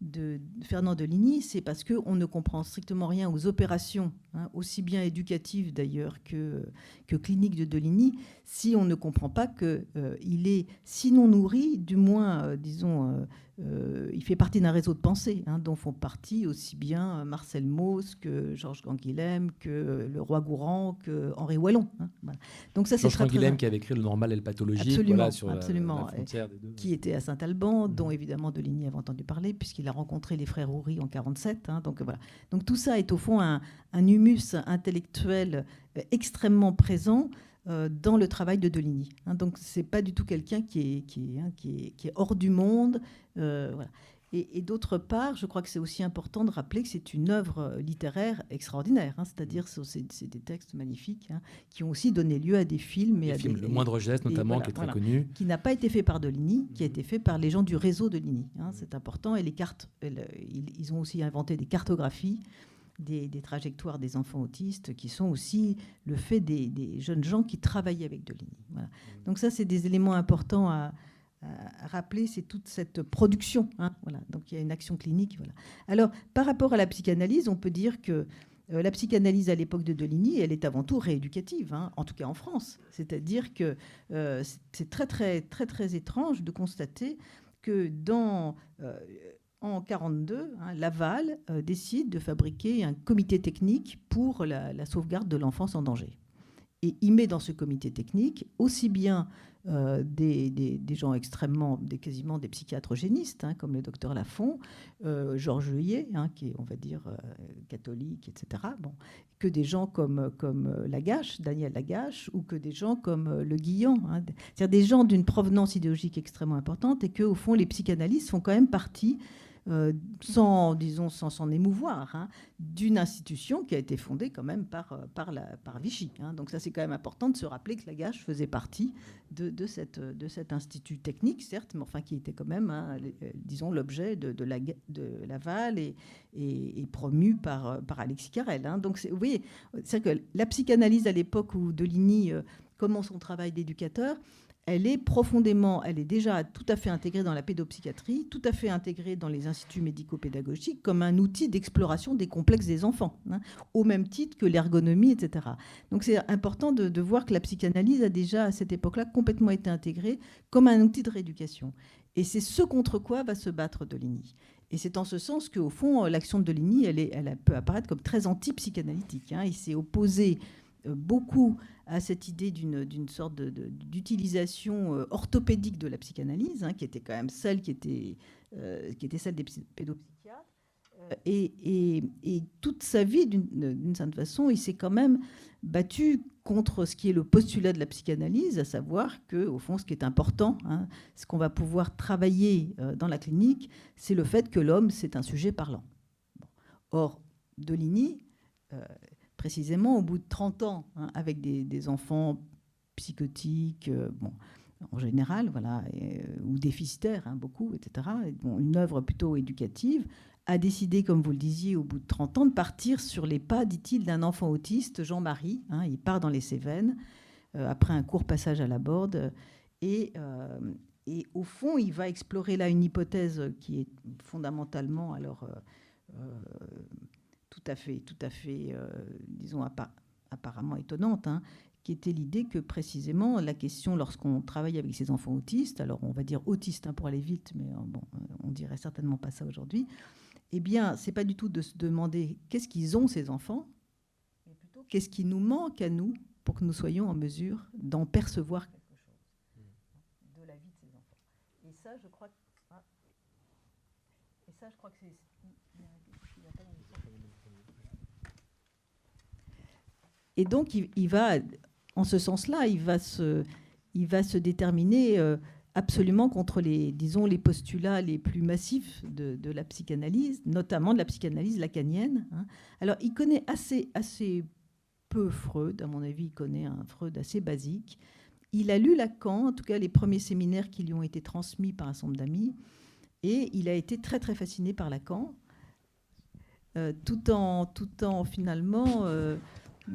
[SPEAKER 4] de Fernand Deligny, c'est parce qu'on ne comprend strictement rien aux opérations, hein, aussi bien éducatives d'ailleurs que, que cliniques de Deligny, si on ne comprend pas qu'il euh, est, sinon nourri, du moins, euh, disons, euh, euh, il fait partie d'un réseau de pensée hein, dont font partie aussi bien Marcel Mauss que Georges Ganguilhem, que le roi Gourand, que Henri Wallon. Hein,
[SPEAKER 1] Donc ça, c'est Georges Ganguilhem qui avait écrit Le normal et le pathologique
[SPEAKER 4] absolument,
[SPEAKER 1] sur
[SPEAKER 4] absolument, La, frontière des deux. Qui était à Saint-Alban, mmh. dont évidemment Deligny avait entendu parler, puisqu'il a rencontré les frères Houry en 47. Hein, donc voilà. Donc tout ça est au fond un, un humus intellectuel euh, extrêmement présent euh, dans le travail de Deligny. Hein. donc c'est pas du tout quelqu'un qui est, qui, est, hein, qui, est, hors du monde. Euh, et, d'autre part, je crois que c'est aussi important de rappeler que c'est une œuvre littéraire extraordinaire. Hein. c'est-à-dire c'est des textes magnifiques qui ont aussi donné lieu à des films. Et à
[SPEAKER 1] films, Le Moindre Geste notamment, qui est très connu.
[SPEAKER 4] Qui n'a pas été fait par Deligny, qui a mhm. été fait par les gens du réseau de Deligny. c'est important. Et les cartes, ils ont aussi inventé des cartographies des, trajectoires des enfants autistes qui sont aussi le fait des, jeunes gens qui travaillaient avec Deligny. Voilà. Mmh. Donc ça, c'est des éléments importants à, rappeler, c'est toute cette production. Hein, voilà. Donc il y a une action clinique. Voilà. Alors, par rapport à la psychanalyse, on peut dire que euh, la psychanalyse à l'époque de Deligny, elle est avant tout rééducative, hein, en tout cas en France. C'est-à-dire que euh, c'est très, très, très, très étrange de constater que dans... Euh, en 1942, hein, Laval euh, décide de fabriquer un comité technique pour la, sauvegarde de l'enfance en danger. Et il met dans ce comité technique aussi bien euh, des, gens extrêmement, des, quasiment des psychiatres génistes, hein, comme le docteur Lafont, euh, Georges Heuillet, hein, qui est, on va dire, catholique, etc., bon, que des gens comme, comme Lagache, Daniel Lagache, ou que des gens comme Le Guillon, c'est-à-dire des gens d'une provenance idéologique extrêmement importante, et que, au fond, les psychanalystes font quand même partie euh, sans, disons, sans s'en émouvoir, hein, d'une institution qui a été fondée quand même par, euh, par, Vichy. Hein. Donc ça, c'est quand même important de se rappeler que la Gage faisait partie de, cette, de cet institut technique, certes, mais enfin qui était quand même, hein, euh, disons, l'objet de, de, la, Laval et, et, promu par, par Alexis Carrel. Donc vous voyez, c'est que la psychanalyse à l'époque où Deligny commence son travail d'éducateur, elle est profondément, elle est déjà tout à fait intégrée dans la pédopsychiatrie, tout à fait intégrée dans les instituts médico-pédagogiques comme un outil d'exploration des complexes des enfants, hein, au même titre que l'ergonomie, etc. Donc c'est important de, voir que la psychanalyse a déjà à cette époque-là complètement été intégrée comme un outil de rééducation. Et c'est ce contre quoi va se battre Deligny. Et c'est en ce sens qu'au fond, l'action de Deligny, elle, peut apparaître comme très anti-psychanalytique. Hein. Il s'est opposé beaucoup à cette idée d'une sorte d'utilisation euh, orthopédique de la psychanalyse, hein, qui était quand même celle qui était, euh, qui était celle des pédopsychiatres. Et, et, toute sa vie, d'une certaine façon, il s'est quand même battu contre ce qui est le postulat de la psychanalyse, à savoir que, au fond, ce qui est important, hein, ce qu'on va pouvoir travailler dans la clinique, c'est le fait que l'homme, c'est un sujet parlant. Or, Deligny, précisément au bout de 30 ans, hein, avec des, enfants psychotiques, euh, bon, en général, voilà, euh, ou déficitaires, hein, beaucoup, etc. bon, une œuvre plutôt éducative, a décidé, comme vous le disiez, au bout de 30 ans, de partir sur les pas, dit-il, d'un enfant autiste, Jean-Marie. Hein, il part dans les Cévennes, euh, après un court passage à la Borde, et, et, au fond, il va explorer là une hypothèse qui est fondamentalement, alors tout à fait, tout à fait, euh, disons, apparemment étonnante, hein, qui était l'idée que précisément la question, lorsqu'on travaille avec ces enfants autistes, alors on va dire autistes hein, pour aller vite, mais euh, bon, euh, on dirait certainement pas ça aujourd'hui, eh bien, c'est pas du tout de se demander qu'est-ce qu'ils ont ces enfants, mais plutôt qu'est-ce qui nous manque à nous pour que nous soyons en mesure d'en percevoir quelque chose de la vie de ces enfants. Et ça, je crois ah, et ça, je crois que c'est et donc, il, va en ce sens-là, il, va se, il va se déterminer euh, absolument contre les, disons, les postulats les plus massifs de, la psychanalyse, notamment de la psychanalyse lacanienne. Hein. Alors, il connaît assez, assez peu Freud, à mon avis, il connaît un Freud assez basique. Il a lu Lacan, en tout cas les premiers séminaires qui lui ont été transmis par un certain nombre d'amis, et il a été très très fasciné par Lacan, euh, tout, en, tout en finalement euh,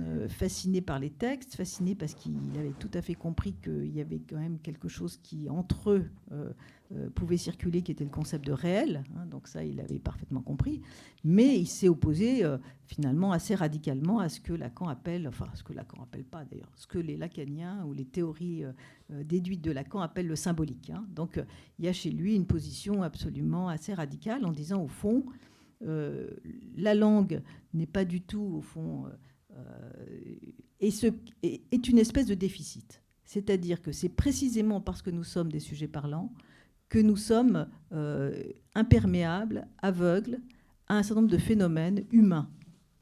[SPEAKER 4] euh, fasciné par les textes, fasciné parce qu'il avait tout à fait compris qu'il y avait quand même quelque chose qui, entre eux, euh, euh, pouvait circuler, qui était le concept de réel. Hein, donc ça, il avait parfaitement compris. Mais il s'est opposé finalement assez radicalement à ce que Lacan appelle, enfin ce que Lacan appelle pas d'ailleurs, ce que les lacaniens ou les théories déduites de Lacan appellent le symbolique. Hein. Donc il y a chez lui une position absolument assez radicale en disant au fond, la langue n'est pas du tout au fond et ce, est une espèce de déficit. C'est-à-dire que c'est précisément parce que nous sommes des sujets parlants que nous sommes euh, imperméables, aveugles à un certain nombre de phénomènes humains.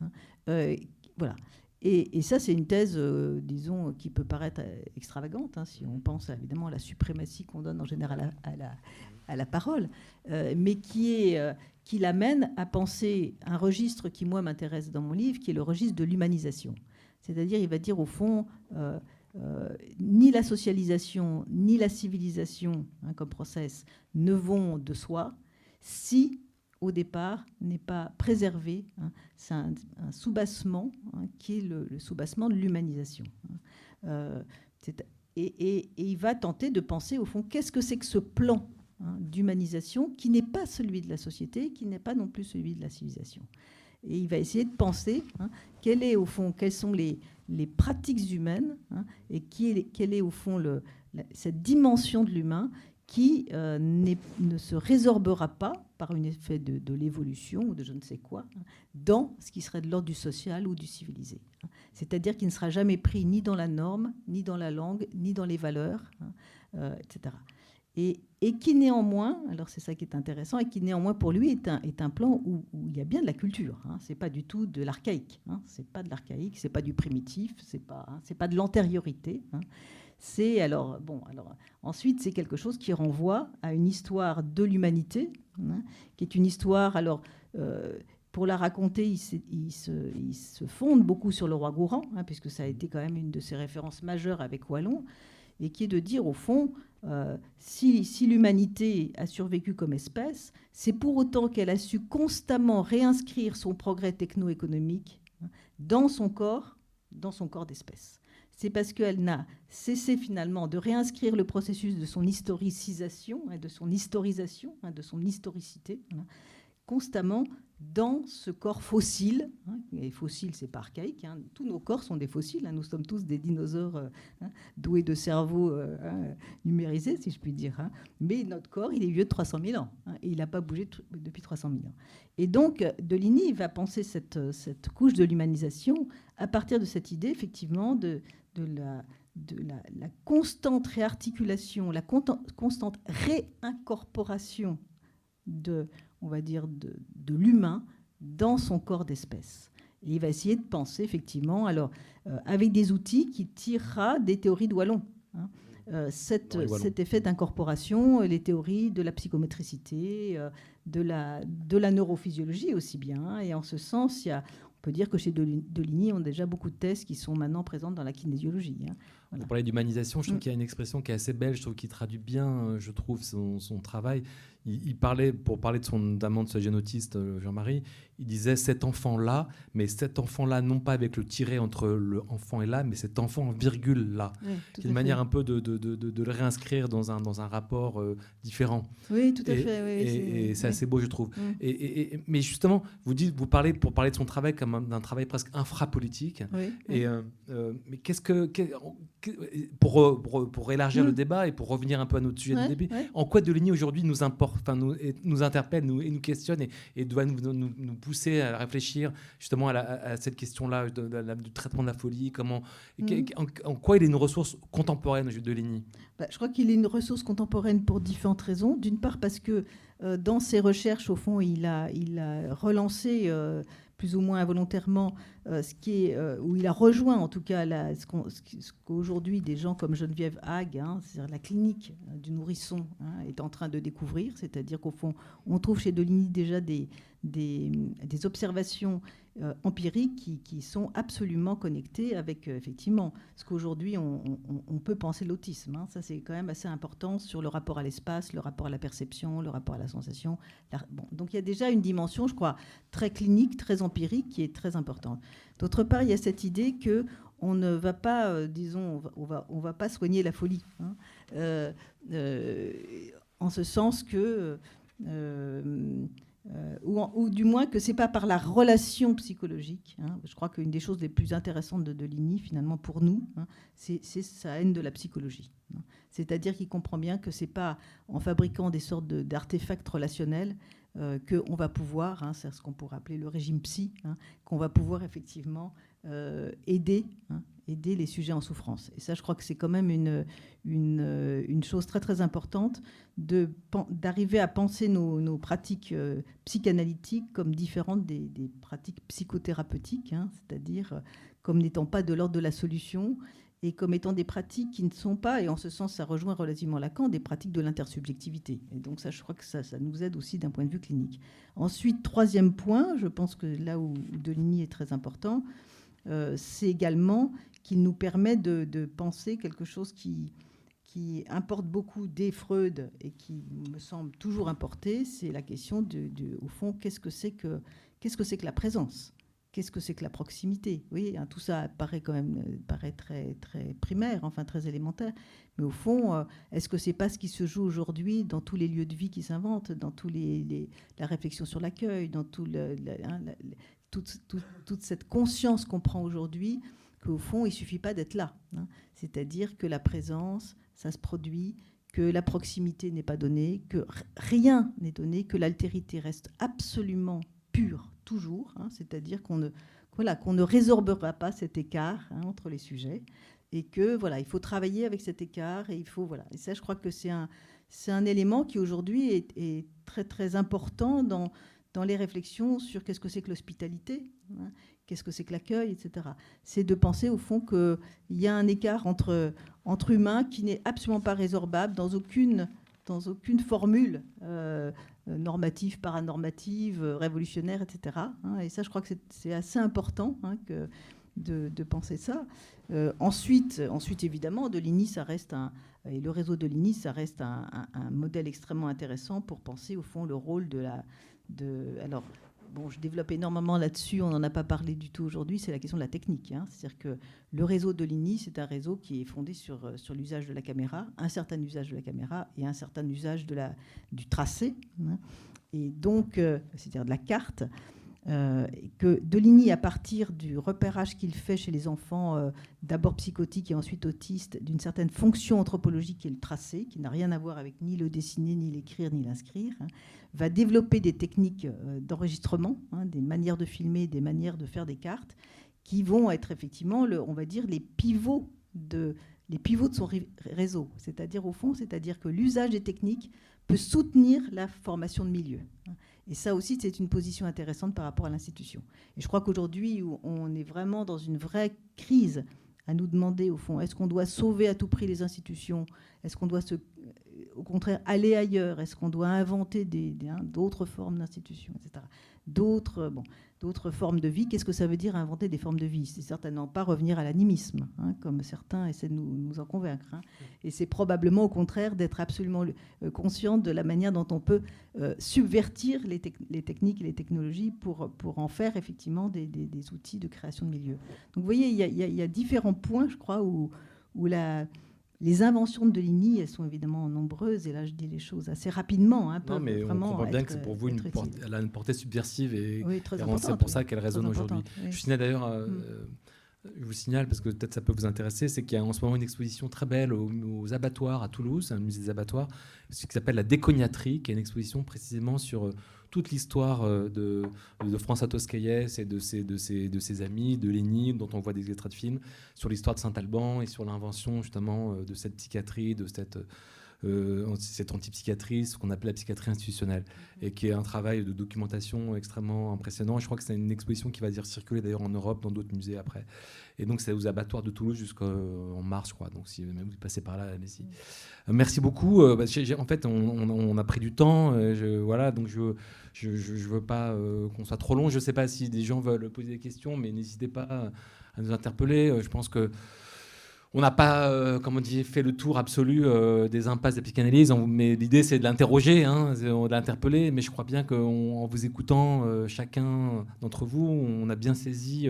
[SPEAKER 4] Hein. Euh, voilà. Et, ça, c'est une thèse, euh, disons, qui peut paraître extravagante, hein, si on pense évidemment à la suprématie qu'on donne en général à, la, parole, mais qui est, qui l'amène à penser un registre qui, moi, m'intéresse dans mon livre, qui est le registre de l'humanisation. C'est-à-dire, il va dire, au fond, euh, euh, ni la socialisation, ni la civilisation, hein, comme process, ne vont de soi si, au départ, n'est pas préservé. Hein, c'est un, soubassement hein, qui est le, soubassement de l'humanisation. Euh, et, il va tenter de penser, au fond, qu'est-ce que c'est que ce plan Hein, d'humanisation qui n'est pas celui de la société, qui n'est pas non plus celui de la civilisation. Et il va essayer de penser hein, quelle est au fond, quelles sont les, les pratiques humaines hein, et quelle est au fond cette dimension de l'humain qui euh, ne se résorbera pas par un effet de, l'évolution ou de je ne sais quoi dans ce qui serait de l'ordre du social ou du civilisé. C'est-à-dire qu'il ne sera jamais pris ni dans la norme, ni dans la langue, ni dans les valeurs, euh, etc et, qui néanmoins, alors c'est ça qui est intéressant, et qui néanmoins pour lui est un, est un plan où, il y a bien de la culture. Hein. C'est pas du tout de l'archaïque. Hein. C'est pas de l'archaïque, c'est pas du primitif, c'est pas, hein, pas de l'antériorité. Hein. C'est alors bon. Ensuite, c'est quelque chose qui renvoie à une histoire de l'humanité, hein, qui est une histoire alors. Euh, pour la raconter, il se, fonde beaucoup sur le roi Gourand, puisque ça a été quand même une de ses références majeures avec Wallon, et qui est de dire au fond, euh, si, l'humanité a survécu comme espèce, c'est pour autant qu'elle a su constamment réinscrire son progrès techno-économique hein, dans son corps, dans son corps d'espèce. C'est parce qu'elle n'a cessé finalement de réinscrire le processus de son historicisation, hein, de son historisation, hein, de son historicité, constamment dans ce corps fossile. Hein, et fossile, c'est pas archaïque. Hein, tous nos corps sont des fossiles. Hein, nous sommes tous des dinosaures euh, doués de cerveau euh, numérisé, si je puis dire. Mais notre corps, il est vieux de 300 000 ans. et il n'a pas bougé depuis 300 000 ans. Et donc, Deligny va penser cette, cette couche de l'humanisation à partir de cette idée, effectivement, de, de la de la, la, constante réarticulation, la constante réincorporation de, on va dire, de, l'humain dans son corps d'espèce. Et il va essayer de penser, effectivement, alors, euh, avec des outils qui tirera des théories de Wallon. Hein. Euh, cet effet d'incorporation, les théories de la psychométricité, euh, de, la, de la neurophysiologie aussi bien. Et en ce sens, il y a, on peut dire que chez Deligny, on a déjà beaucoup de thèses qui sont maintenant présentes dans la kinésiologie. Hein.
[SPEAKER 1] Vous parlez d'humanisation, je trouve
[SPEAKER 4] Mm.
[SPEAKER 1] qu'il y a une expression qui est assez belle, je trouve qu'il traduit bien, euh, je trouve, son, son travail. Il, il parlait, pour parler de son amant de ce jeune autiste, euh, Jean-Marie, il disait cet enfant-là, mais cet enfant-là, non pas avec le tiret entre le enfant et là, mais cet enfant en virgule là.
[SPEAKER 4] Oui,
[SPEAKER 1] qui est une manière
[SPEAKER 4] fait.
[SPEAKER 1] un peu de, de, de- de- de le réinscrire dans un, dans un rapport euh, différent.
[SPEAKER 4] Oui, tout à
[SPEAKER 1] et
[SPEAKER 4] fait. oui,
[SPEAKER 1] et- c'est
[SPEAKER 4] oui.
[SPEAKER 1] assez beau, je trouve.
[SPEAKER 4] Mm.
[SPEAKER 1] Et, mais justement, vous dites, vous parlez pour parler de son travail comme un- d'un travail presque infrapolitique. Et euh, euh, mais qu'est-ce que, pour, euh, pour pour élargir
[SPEAKER 4] Mm.
[SPEAKER 1] le débat et pour revenir un peu à notre sujet
[SPEAKER 4] Ouais,
[SPEAKER 1] du début,
[SPEAKER 4] ouais.
[SPEAKER 1] en quoi Deligny aujourd'hui nous importe, nous, et- nous interpelle, nous et nous questionne et, et doit nous, nous, nous pousser à réfléchir justement à, la- à cette question-là de- de du traitement de la folie, comment,
[SPEAKER 4] Mhm.
[SPEAKER 1] en, en quoi il est une ressource contemporaine de Deligny?
[SPEAKER 4] Bah, je crois qu'il est une ressource contemporaine pour différentes raisons. D'une part parce que euh, dans ses recherches, au fond, il a, il a relancé euh, plus ou moins involontairement euh, ce qui est, euh, où il a rejoint en tout cas ce qu'aujourd'hui des gens comme Geneviève Hague, hein, c'est-à-dire la clinique euh, du nourrisson, hein, est en train de découvrir. C'est-à-dire qu'au fond, on trouve chez Deligny déjà des, des, observations euh, empiriques qui, sont absolument connectées avec euh, effectivement ce qu'aujourd'hui on, peut penser l'autisme. hein. Ça c'est quand même assez important sur le rapport à l'espace, le rapport à la perception, le rapport à la sensation. Donc il y a déjà une dimension, je crois, très clinique, très empirique, qui est très importante. D'autre part, il y a cette idée que on ne va pas, euh, disons, on va, on va, pas soigner la folie, hein. En ce sens que euh, ou, du moins que c'est pas par la relation psychologique. hein. Je crois qu'une des choses les plus intéressantes de Deligny, finalement, pour nous, hein, c'est sa haine de la psychologie. hein. C'est-à-dire qu'il comprend bien que c'est pas en fabriquant des sortes d'artefacts relationnels euh, qu'on va pouvoir, c'est ce qu'on pourrait appeler le régime psy, qu'on va pouvoir effectivement aider, hein, aider les sujets en souffrance. Et ça, je crois que c'est quand même une, une, euh, chose très très importante d'arriver à penser nos, pratiques euh, psychanalytiques comme différentes des, des pratiques psychothérapeutiques, hein, c'est-à-dire euh, comme n'étant pas de l'ordre de la solution et comme étant des pratiques qui ne sont pas, et en ce sens ça rejoint relativement Lacan, des pratiques de l'intersubjectivité. Et donc ça, je crois que ça, ça nous aide aussi d'un point de vue clinique. Ensuite, troisième point, je pense que là où Deligny est très important, euh, c'est également qu'il nous permet de, penser quelque chose qui, importe beaucoup des Freud et qui me semble toujours importer, c'est la question de, au fond, qu'est-ce que c'est que qu'est-ce que c'est que la présence? Qu'est-ce que c'est que la proximité? Oui, hein, tout ça paraît quand même euh, paraît très très primaire, enfin très élémentaire. Mais au fond, euh, est-ce que c'est pas ce qui se joue aujourd'hui dans tous les lieux de vie qui s'inventent, dans tous les, la réflexion sur l'accueil, dans tout le, hein, toute, cette conscience qu'on prend aujourd'hui qu'au fond, il suffit pas d'être là. hein. C'est-à-dire que la présence, ça se produit, que la proximité n'est pas donnée, que rien n'est donné, que l'altérité reste absolument pure toujours. hein. C'est-à-dire qu'on ne, voilà, qu'on ne résorbera pas cet écart hein, entre les sujets et que voilà, il faut travailler avec cet écart et il faut voilà. Et ça, je crois que c'est un, c'est un élément qui aujourd'hui est, est très très important dans dans les réflexions sur qu'est-ce que c'est que l'hospitalité, hein, qu'est-ce que c'est que l'accueil, etc. C'est de penser au fond qu'il y a un écart entre, entre humains qui n'est absolument pas résorbable dans aucune, dans aucune formule euh, normative, paranormative, révolutionnaire, etc. hein. et ça, je crois que c'est- assez important hein, de, penser ça. Euh, ensuite, ensuite, évidemment, Deligny, ça reste un, et le réseau de Deligny, ça reste un modèle extrêmement intéressant pour penser au fond le rôle de la, alors, bon, je développe énormément là-dessus, on n'en a pas parlé du tout aujourd'hui, c'est la question de la technique. hein. C'est-à-dire que le réseau de Ligny, c'est un réseau qui est fondé sur, euh, sur l'usage de la caméra, un certain usage de la caméra et un certain usage de la, du tracé, hein. et donc, euh, c'est-à-dire de la carte. Euh, que Deligny, à partir du repérage qu'il fait chez les enfants, euh, d'abord psychotiques et ensuite autistes, d'une certaine fonction anthropologique qui est le tracé, qui n'a rien à voir avec ni le dessiner, ni l'écrire, ni l'inscrire, hein, va développer des techniques euh, d'enregistrement, hein, des manières de filmer, des manières de faire des cartes, qui vont être effectivement, on va dire, les pivots de, son ré- réseau. C'est-à-dire, au fond, c'est-à-dire que l'usage des techniques peut soutenir la formation de milieu. hein. Et ça aussi, c'est une position intéressante par rapport à l'institution. Et je crois qu'aujourd'hui, on est vraiment dans une vraie crise à nous demander, au fond, est-ce qu'on doit sauver à tout prix les institutions? Est-ce qu'on doit au contraire aller ailleurs? Est-ce qu'on doit inventer hein, d'autres formes d'institutions, etc. D'autres, bon, d'autres formes de vie. Qu'est-ce que ça veut dire inventer des formes de vie? C'est certainement pas revenir à l'animisme, hein, comme certains essaient de nous, en convaincre. Hein. Et c'est probablement au contraire d'être absolument euh, conscient de la manière dont on peut euh, subvertir les, techniques et les technologies pour, pour en faire effectivement des, outils de création de milieux. Donc vous voyez, il y, a, différents points, je crois, où, où la les inventions de Deligny, elles sont évidemment nombreuses, et là je dis les choses assez rapidement.
[SPEAKER 1] Hein, non, mais on comprend bien que c'est pour vous une, elle a une portée subversive et, c'est pour ça qu'elle résonne aujourd'hui. Je finis d'ailleurs, euh, mm. je vous signale, parce que peut-être ça peut vous intéresser, c'est qu'il y a en ce moment une exposition très belle aux, abattoirs à Toulouse, un musée des abattoirs, ce qui s'appelle la décognaterie, qui est une exposition précisément sur euh, toute l'histoire euh, de, de François Toscaïès et de ses, de, ses, amis, de Lénine, dont on voit des extraits de films, sur l'histoire de Saint-Alban et sur l'invention justement euh, de cette psychiatrie, de cette euh, cette antipsychiatrie, ce qu'on appelle la psychiatrie institutionnelle, et qui est un travail de documentation extrêmement impressionnant. je crois que c'est une exposition qui va dire circuler d'ailleurs en Europe, dans d'autres musées après. Et donc c'est aux abattoirs de Toulouse jusqu'en mars, je crois. Donc si même vous passez par là, allez-y. Euh, merci beaucoup. Euh, bah, en fait, on, a pris du temps. Je, voilà, donc je je, je, veux pas qu'on soit trop long. Je ne sais pas si des gens veulent poser des questions, mais n'hésitez pas à nous interpeller. Je pense que on n'a pas, euh, comme on dit, fait le tour absolu euh, des impasses de la psychanalyse, mais l'idée c'est de l'interroger, hein, de l'interpeller. Mais je crois bien qu'en vous écoutant, euh, chacun d'entre vous, on a bien saisi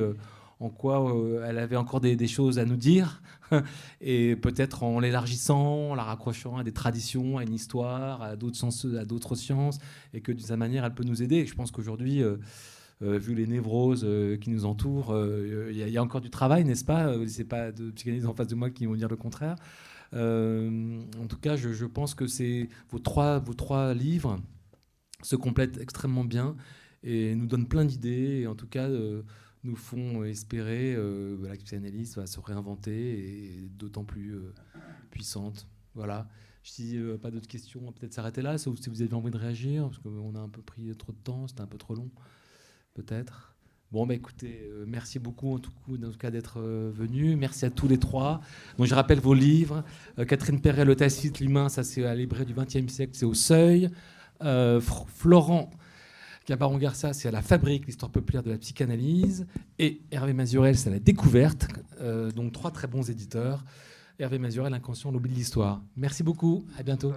[SPEAKER 1] en quoi elle avait encore des, choses à nous dire, et peut-être en l'élargissant, en la raccrochant à des traditions, à une histoire, à d'autres à d'autres sciences, et que d'une certaine manière, elle peut nous aider. je pense qu'aujourd'hui vu les névroses euh, qui nous entourent, il y, a encore du travail, n'est-ce pas? Euh, C'est pas de psychanalystes en face de moi qui vont dire le contraire. en tout cas, je, pense que vos trois, livres se complètent extrêmement bien et nous donnent plein d'idées. Et en tout cas, nous font espérer que la psychanalyse va se réinventer et d'autant plus puissante. Voilà. Si euh, pas d'autres questions, peut-être s'arrêter là. Si vous avez envie de réagir, parce qu'on a un peu pris trop de temps, c'était un peu trop long peut-être. Bon, bah écoutez, euh, merci beaucoup en tout, cas d'être euh, venu. Merci à tous les trois. Donc, je rappelle vos livres. Euh, Catherine Perret, Le Tacite, L'Humain, ça c'est à librairie du XXe siècle, c'est au Seuil. Florent Cabaron Garça, c'est à la Fabrique, l'histoire populaire de la psychanalyse. Et Hervé Mazurel, c'est à la Découverte. donc trois très bons éditeurs. Hervé Mazurel, Inconscient, l'oubli de l'histoire. Merci beaucoup. À bientôt.